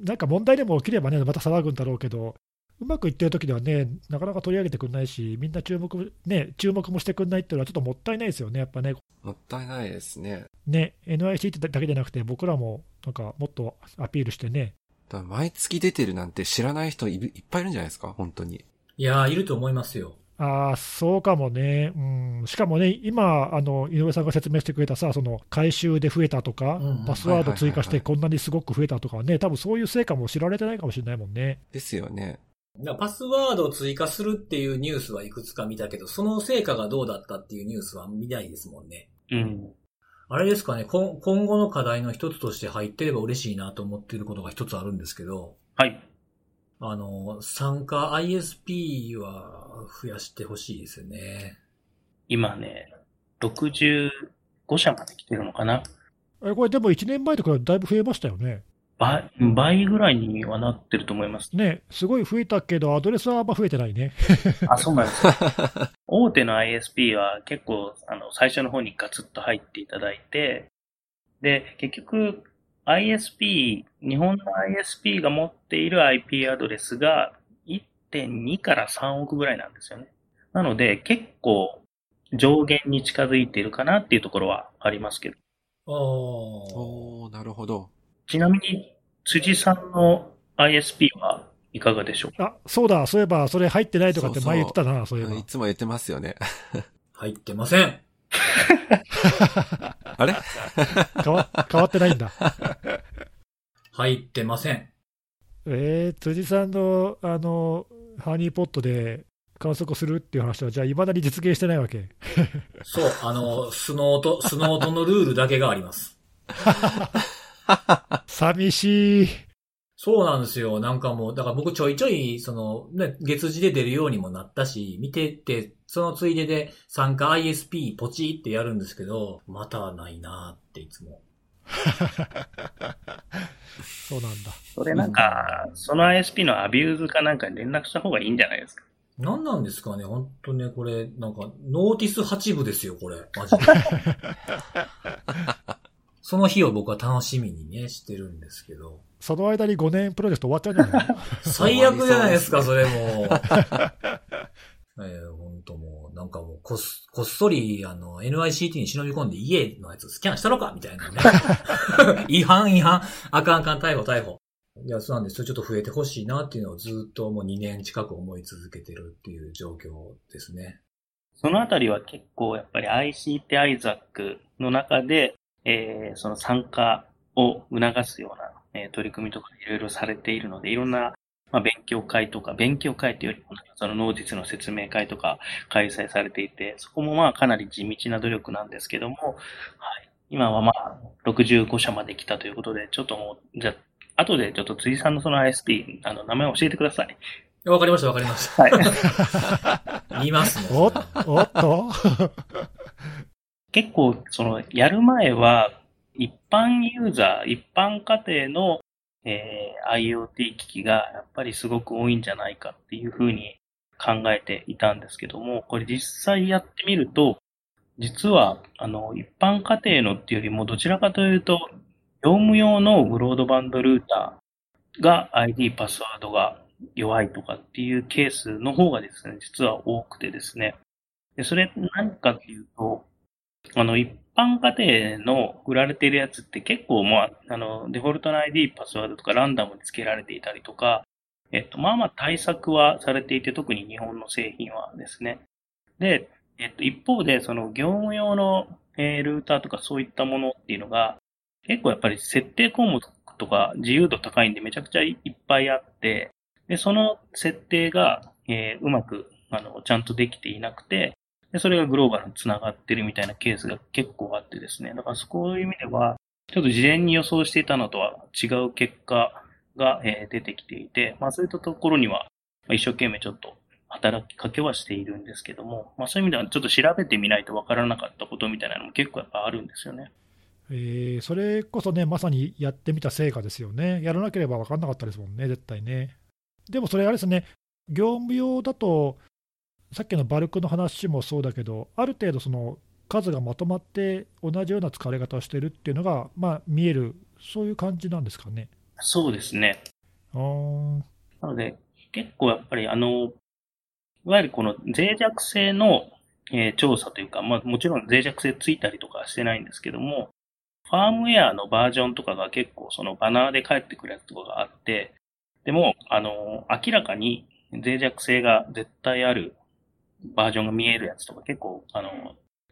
なんか問題でも起きればね、また騒ぐんだろうけど、うまくいってるときではね、なかなか取り上げてくれないし、みんな注目,、ね、注目もしてくれないっていうのはちょっともったいないですよね、やっぱね。もったいないですね。ね、NIC だけじゃなくて、僕らもなんかもっとアピールしてね、だから毎月出てるなんて知らない人いいっぱいいるんじゃないですか？本当に。いやー、いると思いますよ。ああ、そうかもね、うん、しかもね、今、あの井上さんが説明してくれたさ、その回収で増えたとか、うんうんパスワード追加してはいこんなにすごく増えたとかね、多分そういう成果も知られてないかもしれないもんね。ですよね。だからパスワードを追加するっていうニュースはいくつか見たけど、その成果がどうだったっていうニュースは見ないですもんね。うん。あれですかね、今今後の課題の一つとして入ってれば嬉しいなと思っていることが一つあるんですけど、はい。あの、参加 ISP は増やしてほしいですよね。今ね、65社まで来てるのかな？えこれでも1年前とかだいぶ増えましたよね。倍、倍ぐらいにはなってると思います。ね、すごい増えたけど、アドレスはあんま増えてないね。あ、そうなんです。大手の ISP は結構、あの、最初の方にガツッと入っていただいて、で、結局、ISP、日本の ISP が持っている IP アドレスが1.2から3億ぐらいなんですよね。なので、結構上限に近づいているかなっていうところはありますけど。ああ。おー、なるほど。ちなみに、辻さんの ISP はいかがでしょう？かあ、そうだ、そういえば、それ入ってないとかって前言ってたな、そういえば。いつも言ってますよね。入ってません。あれ？変わ変わってないんだ。入ってません。えー、辻さんの、あの、ハニーポットで観測するっていう話は、じゃあ、いまだに実現してないわけ。そう、あの、スノート、スノートのルールだけがあります。寂しい。そうなんですよ。なんかもう、だから僕ちょいちょい、その、ね、月次で出るようにもなったし、見てって、そのついでで参加 ISP ポチってやるんですけど、またないなっていつも。そうなんだ。それなんか、その ISP の abuse かなんかに連絡した方がいいんじゃないですか？なんなんですかね本当ね、これ、なんか、 NOTICE 八分ですよ、これ。マジで。その日を僕は楽しみにね、してるんですけど。その間に5年プロジェクト終わっちゃうんじゃないの？最悪じゃないですか、それも。えー、本当もう、なんかもう、こっ、こっそり、あの、NICT に忍び込んで家のやつスキャンしたのかみたいなね。違反、違反。あかんあかん、逮捕、逮捕。いや、そうなんです。それちょっと増えてほしいなっていうのをずっともう2年近く思い続けてるっていう状況ですね。そのあたりは結構やっぱり ICT IZAC の中で、えーその参加を促すような、えー取り組みとかいろいろされているので、いろんな、まあ、勉強会とか、勉強会というよりも、その能実の説明会とか開催されていて、そこもまあかなり地道な努力なんですけども、はい。今はまあ65社まで来たということで、ちょっともう、じゃあ、後でちょっと辻さんのその ISP、あの、名前を教えてください。わかりました、わかりました。はい。見ますおね。おっと？結構、その、やる前は、一般ユーザー、一般家庭の、えー IoT 機器がやっぱりすごく多いんじゃないかっていうふうに考えていたんですけども、これ実際やってみると、実は、あの、一般家庭のっていうよりも、どちらかというと、業務用のブロードバンドルーターが ID パスワードが弱いとかっていうケースの方がですね、実は多くてですね。で、それ何かっていうと、あの、一般家庭の売られているやつって結構、まあ、あの、デフォルトの ID パスワードとかランダムに付けられていたりとか、えっと、まあまあ対策はされていて、特に日本の製品はですね。で、えっと、一方で、その業務用の、えールーターとかそういったものっていうのが、結構やっぱり設定項目とか自由度高いんでめちゃくちゃいっぱいあって、で、その設定が、えーうまく、あの、ちゃんとできていなくて、で、それがグローバルに繋がってるみたいなケースが結構あってですね。だからそういう意味では、ちょっと事前に予想していたのとは違う結果が、えー出てきていて、まあそういったところには、まあ一生懸命ちょっと働きかけはしているんですけども、まあそういう意味ではちょっと調べてみないとわからなかったことみたいなのも結構やっぱあるんですよね。えーそれこそね、まさにやってみた成果ですよね。やらなければ分かんなかったですもんね、絶対ね。でもそれ、あれですね、業務用だと、さっきのバルクの話もそうだけど、ある程度、その数がまとまって同じような使われ方をしてるっていうのが、まあ、見える、そういう感じなんですかね。そうですね。なので、結構やっぱりあの、いわゆるこの脆弱性の、えー調査というか、まあもちろん脆弱性ついたりとかはしてないんですけども、ファームウェアのバージョンとかが結構そのバナーで返ってくるやつとかがあって、でも、あの、明らかに脆弱性が絶対あるバージョンが見えるやつとか結構、あの、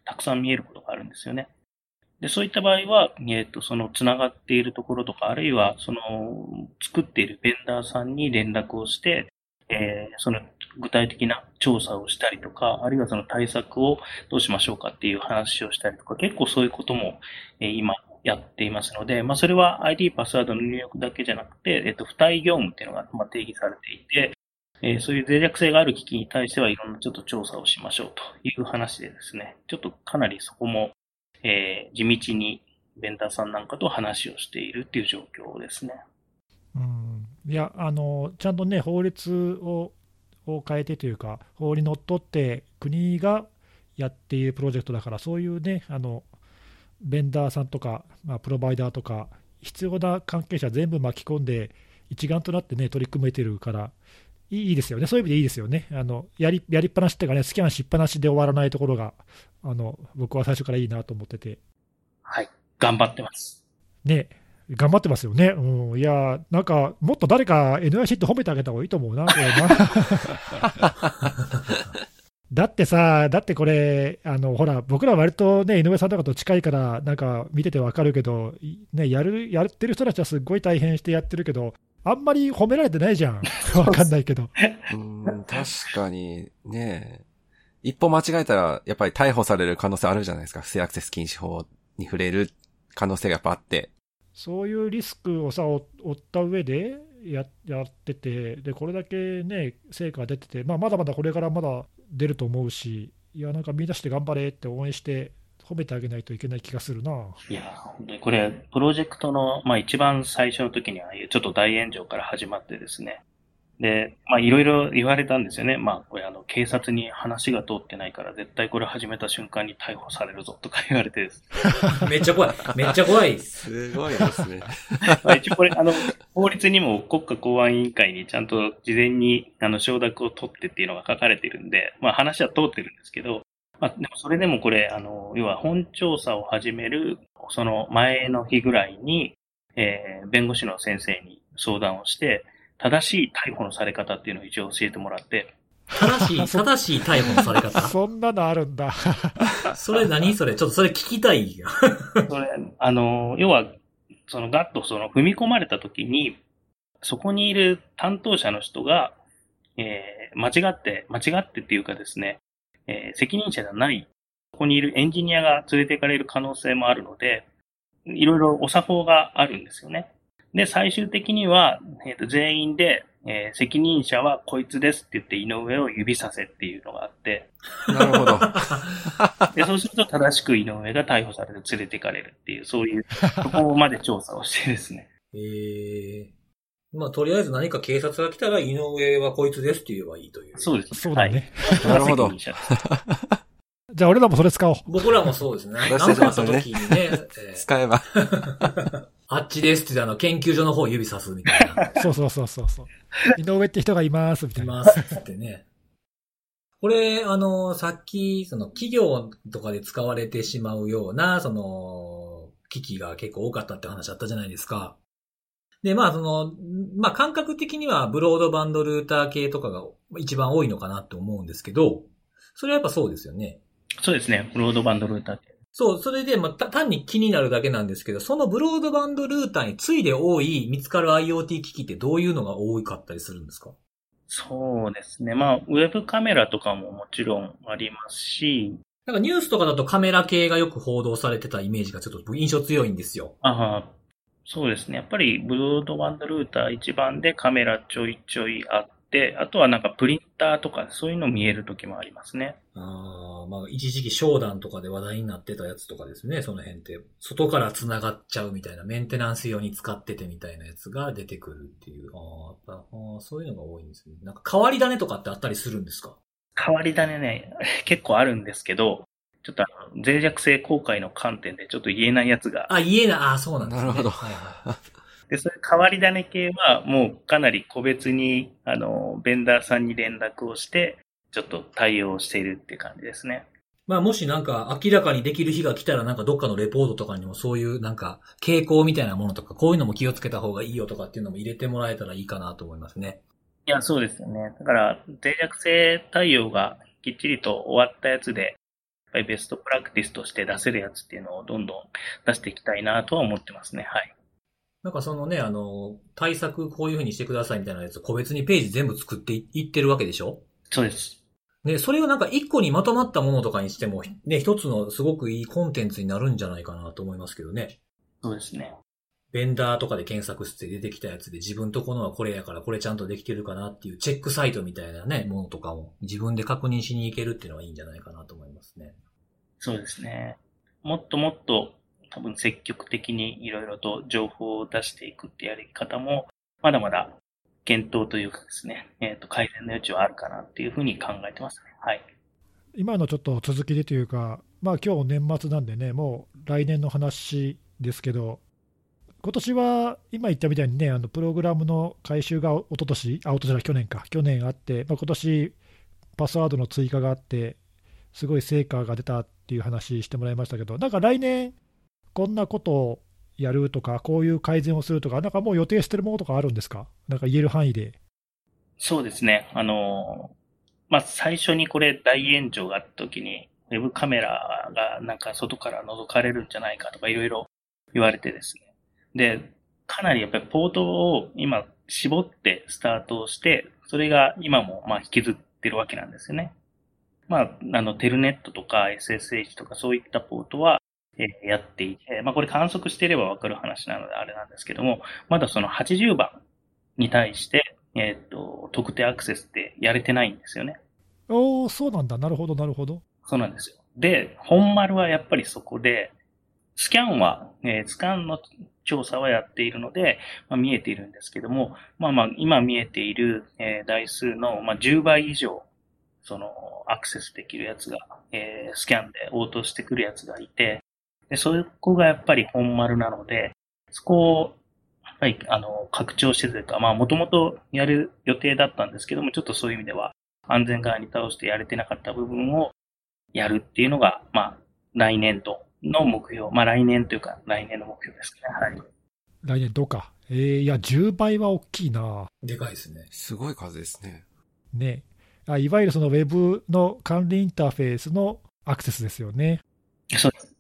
たくさん見えることがあるんですよね。で、そういった場合は、えっ、と、その繋がっているところとか、あるいは、その、作っているベンダーさんに連絡をして、えーその具体的な調査をしたりとか、あるいはその対策をどうしましょうかっていう話をしたりとか、結構そういうことも、えー、今やっていますので、まあ、それは ID パスワードの入力だけじゃなくて、えっと、付帯業務っていうのが、ま、定義されていて、えー、そういう脆弱性がある機器に対してはいろんなちょっと調査をしましょうという話でですね、ちょっとかなりそこも、えー、地道にベンダーさんなんかと話をしているっていう状況ですね。うん、いやあの、ちゃんとね、法律をを変えてというか、法にのっとって国がやっているプロジェクトだから、そういうね、あのベンダーさんとか、まあ、プロバイダーとか、必要な関係者全部巻き込んで、一丸となってね、取り組めてるから、いいですよね、そういう意味でいいですよね、あのやりやりっぱなしっていうかね、スキャンしっぱなしで終わらないところが、あの僕は最初からいいなと思ってて。はい、頑張ってます。ね、頑張ってますよね。うん、いや、なんか、もっと誰か NIC って褒めてあげた方がいいと思うな、これな。だってさ、だってこれ、あのほら、僕ら割とね、井上さんとかと近いから、なんか見ててわかるけど、ね、やるやってる人たちはすごい大変してやってるけど、あんまり褒められてないじゃん。わかんないけど。うん、確かに、ね一歩間違えたら、やっぱり逮捕される可能性あるじゃないですか。不正アクセス禁止法に触れる可能性がやっぱあって。そういうリスクをさ、負った上でややっててで、これだけね、成果が出てて、まあ、まだまだこれからまだ出ると思うし、いや、なんか見出して頑張れって応援して、褒めてあげないといけない気がするな。いや、本当にこれ、プロジェクトの、まあ一番最初の時には、ちょっと大炎上から始まってですね、で、まあいろいろ言われたんですよね。まあこれあの警察に話が通ってないから絶対これ始めた瞬間に逮捕されるぞとか言われてです、めっちゃ怖い。めっちゃ怖い。すごいですね。まあ一応これあの法律にも国家公安委員会にちゃんと事前にあの承諾を取ってっていうのが書かれているんで、まあ話は通ってるんですけど、まあでもそれでもこれあの、要は本調査を始めるその前の日ぐらいに、えー、弁護士の先生に相談をして、正しい逮捕のされ方っていうのを一応教えてもらって。正しい、正しい逮捕のされ方？そんなのあるんだ。それ何それ？ちょっとそれ聞きたい。それ、あの、要は、そのガッとその踏み込まれた時に、そこにいる担当者の人が、えー、間違って、間違ってっていうかですね、えー、責任者じゃない、ここにいるエンジニアが連れて行かれる可能性もあるので、いろいろお作法があるんですよね。で、最終的には、えー、と全員で、えー、責任者はこいつですって言って井上を指させっていうのがあって。なるほど。で、そうすると正しく井上が逮捕されて連れて行かれるっていう、そういう、そこまで調査をしてですね。ええー。まあ、とりあえず何か警察が来たら井上はこいつですって言えばいいという。そうです。そうだね。はい、なるほど。じゃあ俺らもそれ使おう。僕らもそうですね。何かあった時にね。使えば。あっちですってあの、研究所の方指さすみたいな。そうそうそうそうそう。井上って人がいますみたいな。いますってね。これ、あの、さっき、その企業とかで使われてしまうような、その、機器が結構多かったって話あったじゃないですか。で、まあ、その、まあ、感覚的にはブロードバンドルーター系とかが一番多いのかなって思うんですけど、それはやっぱそうですよね。そうですね。ブロードバンドルーター系。そう、それで、まあ、単に気になるだけなんですけど、そのブロードバンドルーターについで多い見つかる IoT 機器ってどういうのが多かったりするんですか？そうですね。まあ、ウェブカメラとかももちろんありますし、なんかニュースとかだとカメラ系がよく報道されてたイメージがちょっと印象強いんですよ。ああ、そうですね。やっぱりブロードバンドルーター一番でカメラちょいちょいあっ、あとはなんかプリンターとかそういうの見える時もありますね。ああ、まあ一時期商談とかで話題になってたやつとかですね、その辺って。外から繋がっちゃうみたいな、メンテナンス用に使っててみたいなやつが出てくるっていう。ああ、そういうのが多いんですね。なんか変わり種とかってあったりするんですか？変わり種ね、結構あるんですけど、ちょっとあの、脆弱性公開の観点でちょっと言えないやつが。あ、言えない。あ、そうなんですね。なるほど。はいはい。で、そういう変わり種系はもうかなり個別に、あの、ベンダーさんに連絡をして、ちょっと対応しているって感じですね。まあもしなんか明らかにできる日が来たらなんかどっかのレポートとかにもそういうなんか傾向みたいなものとかこういうのも気をつけた方がいいよとかっていうのも入れてもらえたらいいかなと思いますね。いや、そうですよね。だから脆弱性対応がきっちりと終わったやつで、やっぱりベストプラクティスとして出せるやつっていうのをどんどん出していきたいなとは思ってますね。はい。なんかそのね、あの、対策こういう風にしてくださいみたいなやつ個別にページ全部作っていってるわけでしょ？そうです。で、それをなんか一個にまとまったものとかにしても、ね、一つのすごくいいコンテンツになるんじゃないかなと思いますけどね。そうですね。ベンダーとかで検索して出てきたやつで自分とこのはこれやからこれちゃんとできてるかなっていうチェックサイトみたいなね、ものとかも自分で確認しに行けるっていうのはいいんじゃないかなと思いますね。そうですね。もっともっと多分積極的にいろいろと情報を出していくってやり方も、まだまだ検討というかですね、えっ、と、改善の余地はあるかなっていうふうに考えてますね。はい。今のちょっと続きでというか、まあ今日年末なんでね、もう来年の話ですけど、今年は今言ったみたいにね、あのプログラムの改修が一昨年あ、一昨年は去年か、去年あって、まあ、今年パスワードの追加があって、すごい成果が出たっていう話してもらいましたけど、なんか来年、こんなことをやるとか、こういう改善をするとか、なんかもう予定してるものとかあるんですか？なんか言える範囲で。そうですね。あの、まあ、最初にこれ大炎上があった時に、ウェブカメラがなんか外から覗かれるんじゃないかとかいろいろ言われてですね。で、かなりやっぱりポートを今絞ってスタートをして、それが今もまあ引きずってるわけなんですよね。まあ、あの、テルネットとか SSH とかそういったポートは、えーやっていて、まあこれ観測していればわかる話なのであれなんですけども、まだその80番に対して、えっ、と、特定アクセスってやれてないんですよね。おー、そうなんだ、なるほど、なるほど。そうなんですよ。で、本丸はやっぱりそこで、スキャンは、えースキャンの調査はやっているので、まあ、見えているんですけども、まあまあ、今見えている、えー台数の、まあ、10倍以上、その、アクセスできるやつが、えースキャンで応答してくるやつがいて、で、そこがやっぱり本丸なので、そこを、やっぱり、あの、拡張してというか、まあ、もともとやる予定だったんですけども、ちょっとそういう意味では、安全側に倒してやれてなかった部分をやるっていうのが、まあ、来年度の目標。まあ、来年というか、来年の目標ですね。はい。来年どうか。えー、いや、10倍は大きいな。でかいですね。すごい数ですね。ね。あいわゆるそのウェブの管理インターフェースのアクセスですよね。そうです。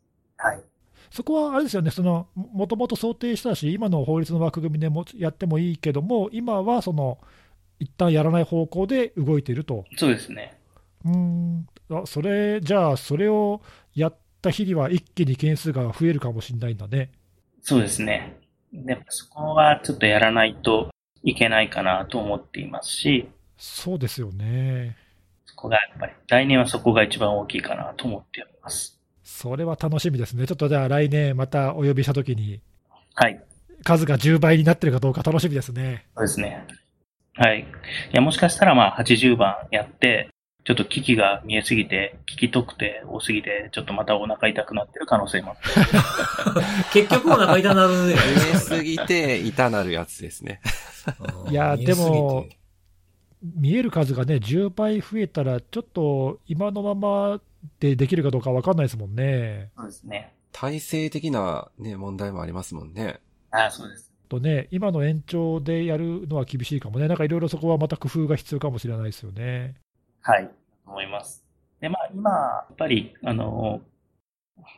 はい。そこはあれですよね、そのもともと想定したし、今の法律の枠組みでもやってもいいけども、今はその一旦やらない方向で動いていると。そうですね。うーん、あそれ、じゃあ、それをやった日には一気に件数が増えるかもしれないんだね。そうですね。でそこはちょっとやらないといけないかなと思っていますし、そうですよね。そこがやっぱり、来年はそこが一番大きいかなと思っております。それは楽しみですね。ちょっとじゃあ来年またお呼びしたときに、はい。数が10倍になってるかどうか楽しみですね。そうですね。はい。いや、もしかしたらまあ80番やって、ちょっと機器が見えすぎて、機器特定多すぎて、ちょっとまたお腹痛くなってる可能性も。結局お腹痛なるね。増えすぎて、痛なるやつですね。うんいやでも見える数がね、10倍増えたら、ちょっと今のままでできるかどうか分かんないですもんね。そうですね。体制的なね、問題もありますもんね。ああ、そうです。とね、今の延長でやるのは厳しいかもね、なんかいろいろそこはまた工夫が必要かもしれないですよね。はい。思います。で、まあ今、やっぱり、あの、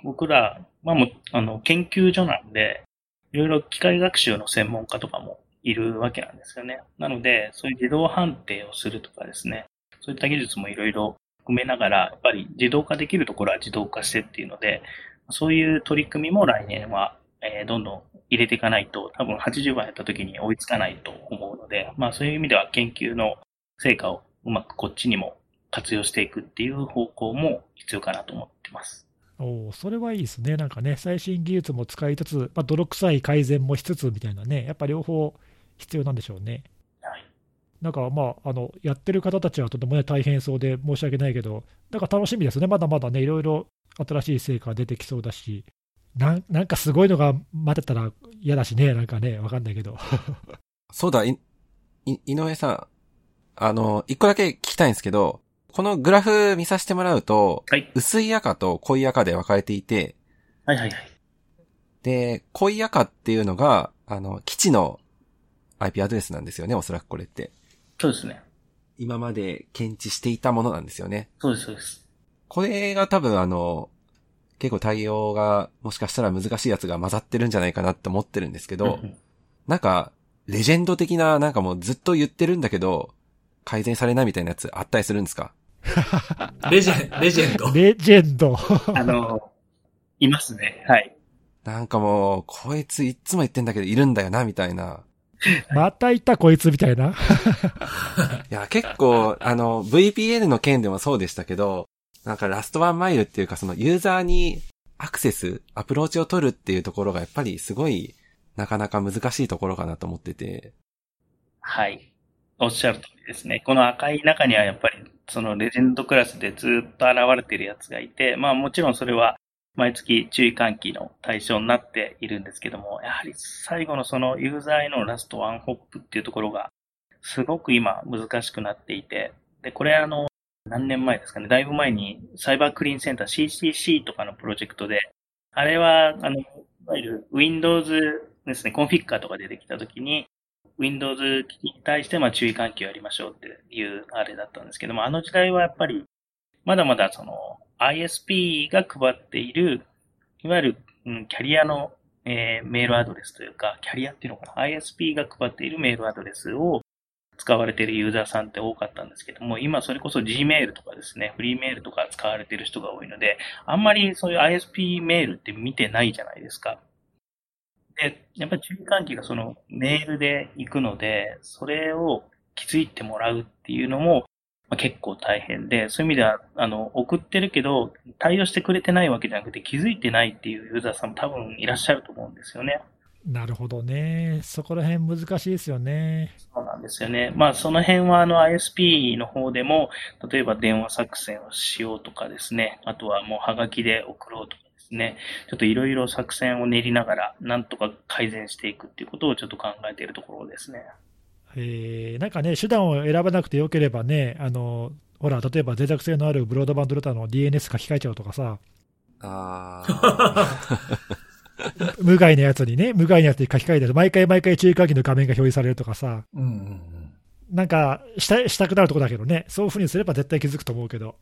僕ら、まあもう、あの、研究所なんで、いろいろ機械学習の専門家とかもいるわけなんですよね。なので、そういう自動判定をするとかですね、そういった技術もいろいろ含めながら、やっぱり自動化できるところは自動化してっていうので、そういう取り組みも来年は、えーどんどん入れていかないと、多分80番やった時に追いつかないと思うので、まあそういう意味では研究の成果をうまくこっちにも活用していくっていう方向も必要かなと思ってます。おそれはいいですね、なんかね、最新技術も使いつつ、まあ、泥臭い改善もしつつみたいなね、やっぱ両方必要なんでしょうね。はい。なんかまあ、あのやってる方たちはとてもね、大変そうで申し訳ないけど、なんか楽しみですね、まだまだね、いろいろ新しい成果が出てきそうだし、なんなんかすごいのが待ってたら嫌だしね、なんかね、わかんないけど。そうだ、い、い、井上さん。あの、一個だけ聞きたいんですけど、このグラフ見させてもらうと、はい。薄い赤と濃い赤で分かれていて、はいはいはい。で、濃い赤っていうのが、あの、基地の IP アドレスなんですよね、おそらくこれって。そうですね。今まで検知していたものなんですよね。そうです、そうです。これが多分あの、結構対応がもしかしたら難しいやつが混ざってるんじゃないかなって思ってるんですけど、うんうんなんか、レジェンド的な、なんかもうずっと言ってるんだけど、改善されないみたいなやつあったりするんですか？レジェン、レジェンド。レジェンド。あの、いますね。はい。なんかもう、こいついつも言ってんだけどいるんだよな、みたいな。またいたこいつみたいな。いや、結構、あの、VPN の件でもそうでしたけど、なんかラストワンマイルっていうか、そのユーザーにアクセス、アプローチを取るっていうところがやっぱりすごい、なかなか難しいところかなと思ってて。はい。おっしゃる通りですね。この赤い中にはやっぱり、そのレジェンドクラスでずっと現れているやつがいて、まあもちろんそれは毎月注意喚起の対象になっているんですけども、やはり最後のそのユーザーへのラストワンホップっていうところが、すごく今難しくなっていて、で、これあの、何年前ですかね、だいぶ前にサイバークリーンセンター CCC とかのプロジェクトで、あれは、あの、いわゆる Windows ですね、コンフィッカーとか出てきたときに、Windows 機器に対してまあ注意喚起をやりましょうっていうあれだったんですけども、あの時代はやっぱり、まだまだその ISP が配っている、いわゆる、うん、キャリアの、えーメールアドレスというか、キャリアっていうのかな ?ISP が配っているメールアドレスを使われているユーザーさんって多かったんですけども、今それこそ Gmail とかですね、フリーメールとか使われている人が多いので、あんまりそういう ISP メールって見てないじゃないですか。で、やっぱり注意喚起がそのメールで行くので、それを気づいてもらうっていうのも、まあ、結構大変で、そういう意味では、あの、送ってるけど、対応してくれてないわけじゃなくて、気づいてないっていうユーザーさんも多分いらっしゃると思うんですよね。なるほどね。そこら辺難しいですよね。そうなんですよね。まあ、その辺は、あの、ISP の方でも、例えば電話作戦をしようとかですね、あとはもうハガキで送ろうとかですね、ちょっといろいろ作戦を練りながら、なんとか改善していくっていうことをちょっと考えているところですね。えーなんかね、手段を選ばなくてよければね、あのほら、例えば脆弱性のあるブロードバンドルーターの DNS 書き換えちゃうとかさ、あー。無害なやつにね、無害なやつに書き換えて、毎回毎回注意喚起の画面が表示されるとかさ、うんうんうん。なんかしたしたくなるとこだけどね、そういうふうにすれば絶対気づくと思うけど、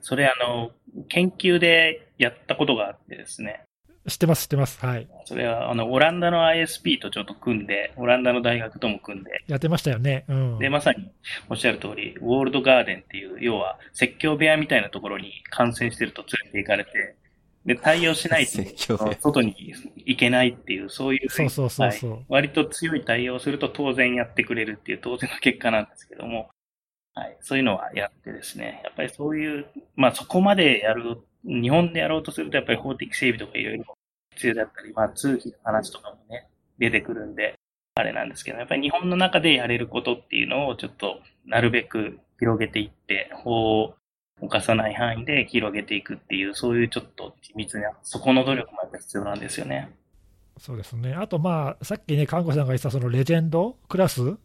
それ、あの、研究でやったことがあってですね、知ってます、知ってます、はい。それは、あの、オランダの ISP とちょっと組んで、オランダの大学とも組んで、やってましたよね。うん。で、まさにおっしゃる通り、ウォールドガーデンっていう、要は説教部屋みたいなところに感染してると連れて行かれて、で、対応しないと外に行けないっていう、そういう、そうそうそうそう。はい。割と強い対応をすると当然やってくれるっていう当然の結果なんですけども、はい、そういうのはやってですね、やっぱりそういう、まあそこまでやる、日本でやろうとするとやっぱり法的整備とかいろいろ必要だったり、まあ通費の話とかもね、出てくるんで、あれなんですけど、やっぱり日本の中でやれることっていうのをちょっとなるべく広げていって、法を犯さない範囲で広げていくっていう、そういうちょっと緻密な、そこの努力もやっぱ必要なんですよね。そうですね。あと、まあ、さっきね、看護師さんが言った、そのレジェンドクラス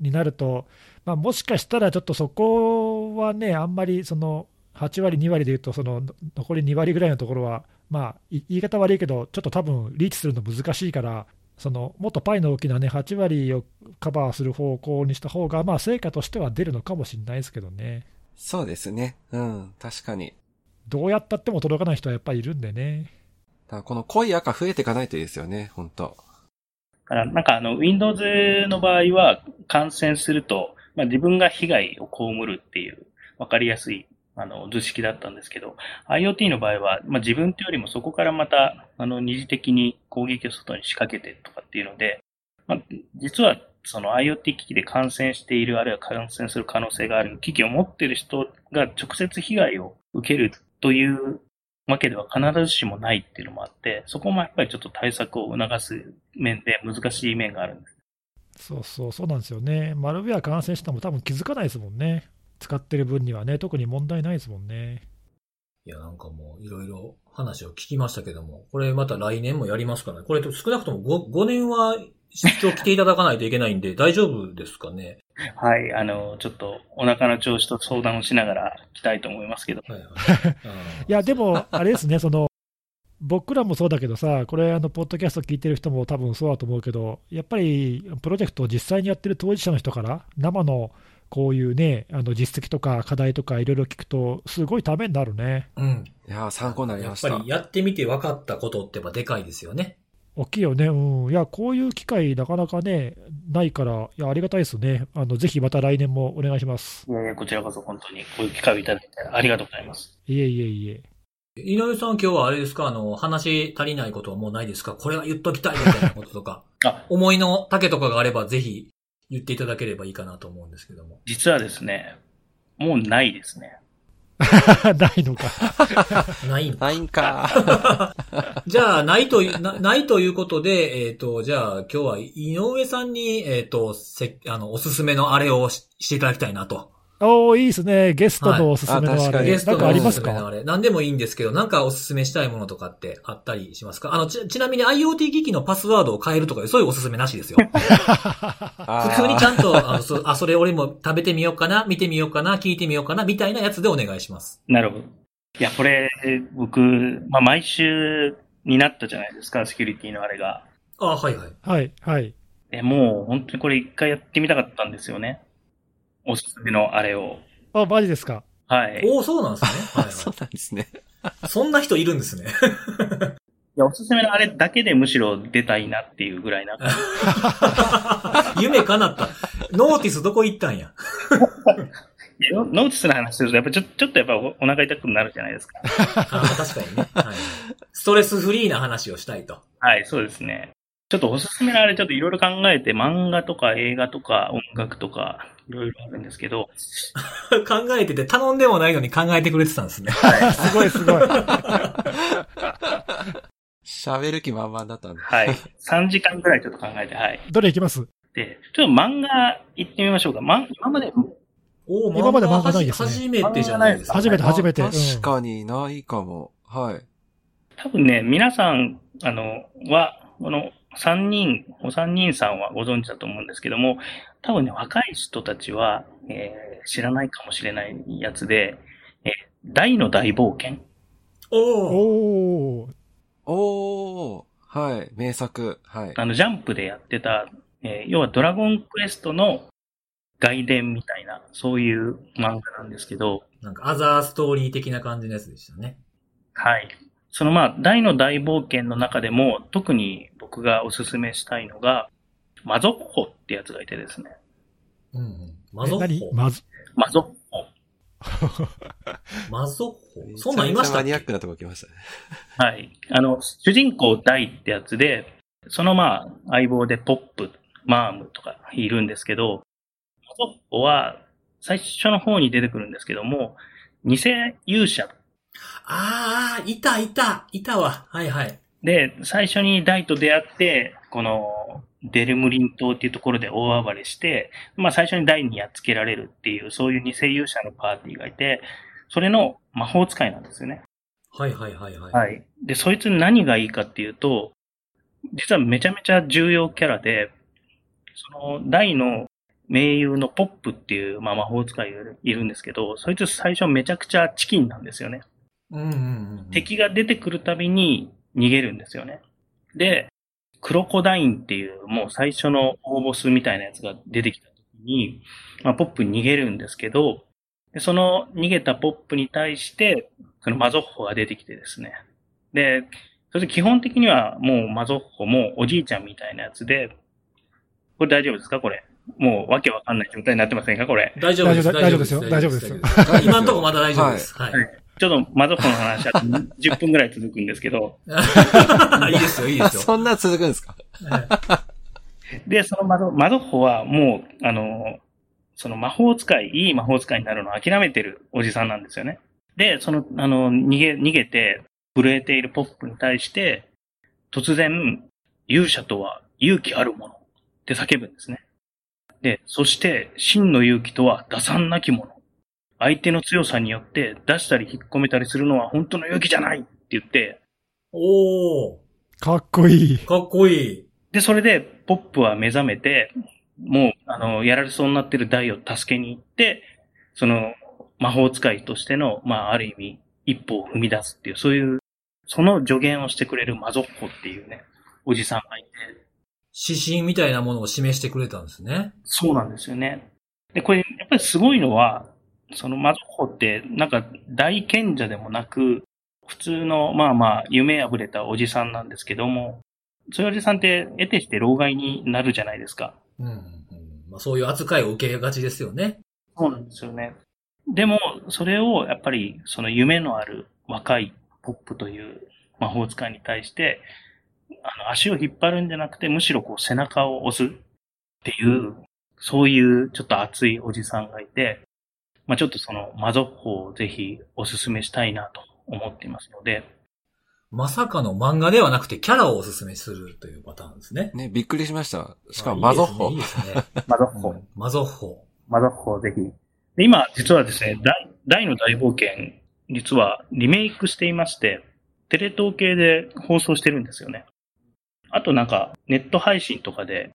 になると、まあ、もしかしたらちょっとそこはね、あんまりその8割、2割でいうと、その残り2割ぐらいのところは、まあ、い言い方悪いけど、ちょっと多分リーチするの難しいから、そのもっとパイの大きなね、8割をカバーする方向にした方が、まあ、成果としては出るのかもしれないですけどね。そうですね。うん、確かに。どうやったっても届かない人はやっぱりいるんでね。だこの濃い赤増えていかないといいですよね、本当だから、なんかあの、Windows の場合は感染すると、まあ自分が被害を被るっていう、わかりやすい、あの、図式だったんですけど、IoT の場合は、まあ自分というよりもそこからまた、あの、二次的に攻撃を外に仕掛けてとかっていうので、まあ、実は、その IoT 機器で感染している、あるいは感染する可能性がある機器を持っている人が直接被害を受けるというわけでは必ずしもないっていうのもあって、そこもやっぱりちょっと対策を促す面で難しい面があるんです。そうそう、そうなんですよね。マルウェア感染したのも多分気づかないですもんね。使ってる分にはね、特に問題ないですもんね。いや、なんかもう、いろいろ話を聞きましたけども、これまた来年もやりますかね。これ少なくとも 5, 5年は出張来ていただかないといけないんで、大丈夫ですかね？はい、あの、ちょっとお腹の調子と相談をしながら来たいと思いますけど。はいはい。いや、でも、あれですね、その、僕らもそうだけどさ、これ、あの、ポッドキャスト聞いてる人も多分そうだと思うけど、やっぱり、プロジェクトを実際にやってる当事者の人から、生のこういうね、あの、実績とか課題とかいろいろ聞くと、すごいためになるね。うん。いやー、参考になりやました。っぱりやってみて分かったことってやっぱでかいですよね。大きいよね、うん、いや、こういう機会、なかなかね、ないから、いや、ありがたいですね、あのぜひまた来年もお願いします。いやいや、こちらこそ本当にこういう機会をいただいてありがとうございます。いえいえいえ。井上さん今日はあれですか？あの、話足りないことはもうないですか？これは言っときたいみたいなこととか。あ思いの丈とかがあればぜひ言っていただければいいかなと思うんですけども。実はですね、もうないですね。ないのか。ないんないんか。じゃあ、ないという、なないということで、えっ、と、じゃあ、今日は井上さんに、えっ、と、せ、あの、おすすめのあれをししていただきたいなと。おー、いいですね、ゲストのおすすめのあれ、はいあ確かにゲストなんかありますのおすすめのかあれ。何でもいいんですけど、なんかおすすめしたいものとかってあったりしますか？あの、ち、ちなみに IoT 機器のパスワードを変えるとか、そういうおすすめなしですよ。普通にちゃんと、あの、そ、あ、それ俺も食べてみようかな、見てみようかな、聞いてみようかな、みたいなやつでお願いします。なるほど。いや、これ、僕、まあ、毎週になったじゃないですか、セキュリティのあれが。あ、はいはい。はい、はい。え、もう、本当にこれ一回やってみたかったんですよね。おすすめのあれを。あ、マジですか。はい。いおおそうなんですね。はい、そうなんですね。はい。そんな人いるんですね。や、おすすめのあれだけでむしろ出たいなっていうぐらいな。夢叶った。ノーティスどこ行ったんや。いやノノーティスの話すると、やっぱちょちょっとやっぱおお腹痛くなるじゃないですか。あ確かにね、はい。ストレスフリーな話をしたいと。はい、そうですね。ちょっとおすすめのあれちょっといろいろ考えて、漫画とか映画とか音楽とか、いろいろあるんですけど、考えてて頼んでもないのに考えてくれてたんですね。すごいすごい。喋る気満々だったんで。はい。3時間ぐらいちょっと考えて、はい。どれいきます？で、ちょっと漫画行ってみましょうか。ま、今まで、お今まで漫画ないですね初めてじゃないですか。初めて初めて。確かにないかも。はい。多分ね、皆さん、あの、は、この3人、お三人さんはご存知だと思うんですけども、多分ね、若い人たちは、えー知らないかもしれないやつで、えー大の大冒険。おおおー。おー。はい。名作。はい。あの、ジャンプでやってた、えー要はドラゴンクエストの外伝みたいな、そういう漫画なんですけど、なんかアザーストーリー的な感じのやつでしたね。はい。そのまあ、大の大冒険の中でも、特に僕がおすすめしたいのが、マゾッホってやつがいてですね。うんうん。マゾッホ。え何まず、マゾッホ。マゾッホ？そんなんいましたマニアックなとこ来ましたね。はい。あの、主人公大ってやつで、そのまあ、相棒でポップ、マームとかいるんですけど、マゾッホは、最初の方に出てくるんですけども、偽勇者ああ、いたいた、いたわ。はいはい。で、最初にダイと出会って、この、デルムリン島っていうところで大暴れして、まあ最初にダイにやっつけられるっていう、そういう偽勇者のパーティーがいて、それの魔法使いなんですよね。はいはいはいはい。はい。で、そいつ何がいいかっていうと、実はめちゃめちゃ重要キャラで、その、ダイの盟友のポップっていう、まあ、魔法使いがいるんですけど、そいつ最初めちゃくちゃチキンなんですよね。うんうんうん。敵が出てくるたびに逃げるんですよね。で、クロコダインっていうもう最初の大ボスみたいなやつが出てきた時に、まあ、ポップ逃げるんですけど、でその逃げたポップに対して、そのマゾッホが出てきてですね。で、それで基本的にはもうマゾッホもおじいちゃんみたいなやつで、これ大丈夫ですか？これ。もうわけわかんない状態になってませんか？これ。大丈夫です。大丈夫ですよ大丈夫ですよ大丈夫です今のところまだ大丈夫です。はい。はいちょっとマゾッホの話は10分ぐらい続くんですけど、いいですよ、いいですよ。そんな続くんですか？で、そのマゾマゾッホはもう、あの、その魔法使い、いい魔法使いになるのを諦めてるおじさんなんですよね。で、その、あの、逃げ、逃げて、震えているポップに対して、突然、勇者とは勇気あるものって叫ぶんですね。で、そして、真の勇気とは打算なきもの。相手の強さによって出したり引っ込めたりするのは本当の勇気じゃないって言って、おー、かっこいい。かっこいい。で、それで、ポップは目覚めて、もう、あの、やられそうになってるダイを助けに行って、その、魔法使いとしての、まあ、ある意味、一歩を踏み出すっていう、そういう、その助言をしてくれるマゾッホっていうね、おじさんがいて、指針みたいなものを示してくれたんですね。そうなんですよね。で、これ、やっぱりすごいのは、そのマゾッホって、なんか、大賢者でもなく、普通の、まあまあ、夢破れたおじさんなんですけども、そういうおじさんって得てして老害になるじゃないですか。うんうんまあ、そういう扱いを受けがちですよね。そうなんですよね。でも、それをやっぱりその夢のある若いポップという魔法使いに対して、あの足を引っ張るんじゃなくて、むしろこう背中を押すっていう、そういうちょっと熱いおじさんがいて、まあちょっとそのマゾッホをぜひお勧めしたいなと思っていますので、まさかの漫画ではなくてキャラをおすすめするというパターンですね。ね、びっくりしました。しかもマゾッホいい。ですね。いいですねマゾッホ、うんマゾッホ。マゾッホをぜひ。で今、実はですね、大大の大冒険、実はリメイクしていまして、テレ東系で放送してるんですよね。あとなんか、ネット配信とかで、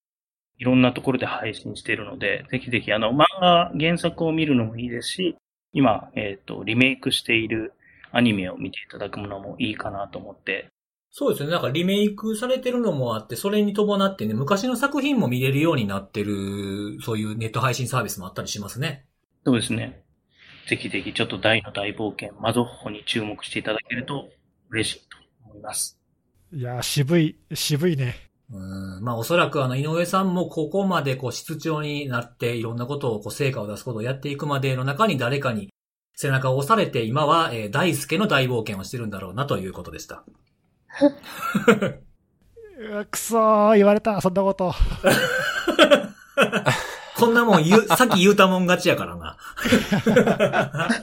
いろんなところで配信しているので、ぜひぜひ、あの、漫画、原作を見るのもいいですし、今、えっ、と、リメイクしているアニメを見ていただくのもいいかなと思って、そうですね。なんかリメイクされてるのもあって、それに伴ってね、昔の作品も見れるようになってる、そういうネット配信サービスもあったりしますね。そうですね。ぜひぜひ、ちょっと大の大冒険、マゾッホに注目していただけると嬉しいと思います。いやー、渋い、渋いね。うん。まあおそらくあの、井上さんもここまでこう、室長になって、いろんなことをこう、成果を出すことをやっていくまでの中に誰かに背中を押されて、今は、えー大輔の大冒険をしてるんだろうなということでした。うわくそー、言われた、そんなこと。こんなもん言う、さっき言うたもん勝ちやからな。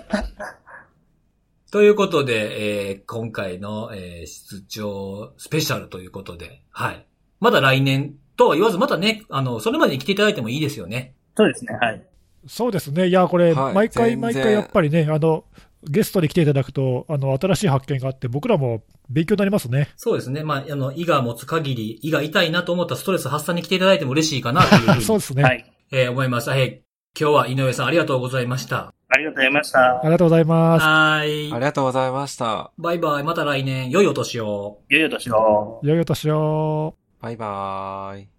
ということで、えー今回の、えー出張スペシャルということで、はい。まだ来年とは言わず、またね、あの、それまでに来ていただいてもいいですよね。そうですね、はい。そうですね。いや、これ、はい毎回毎回やっぱりね、あの、ゲストで来ていただくと、あの、新しい発見があって、僕らも勉強になりますね。そうですね。まあ、あの、胃が持つ限り、胃が痛いなと思ったストレス発散に来ていただいても嬉しいかなというふうに、そうですね。はい。えー思います。はい。今日は井上さんありがとうございました。ありがとうございましたあ。りがとうございます。はーいあり。がとうございました。バイバイ。また来年、良いお年を。良いお年を。良いお年を。バイバーイ。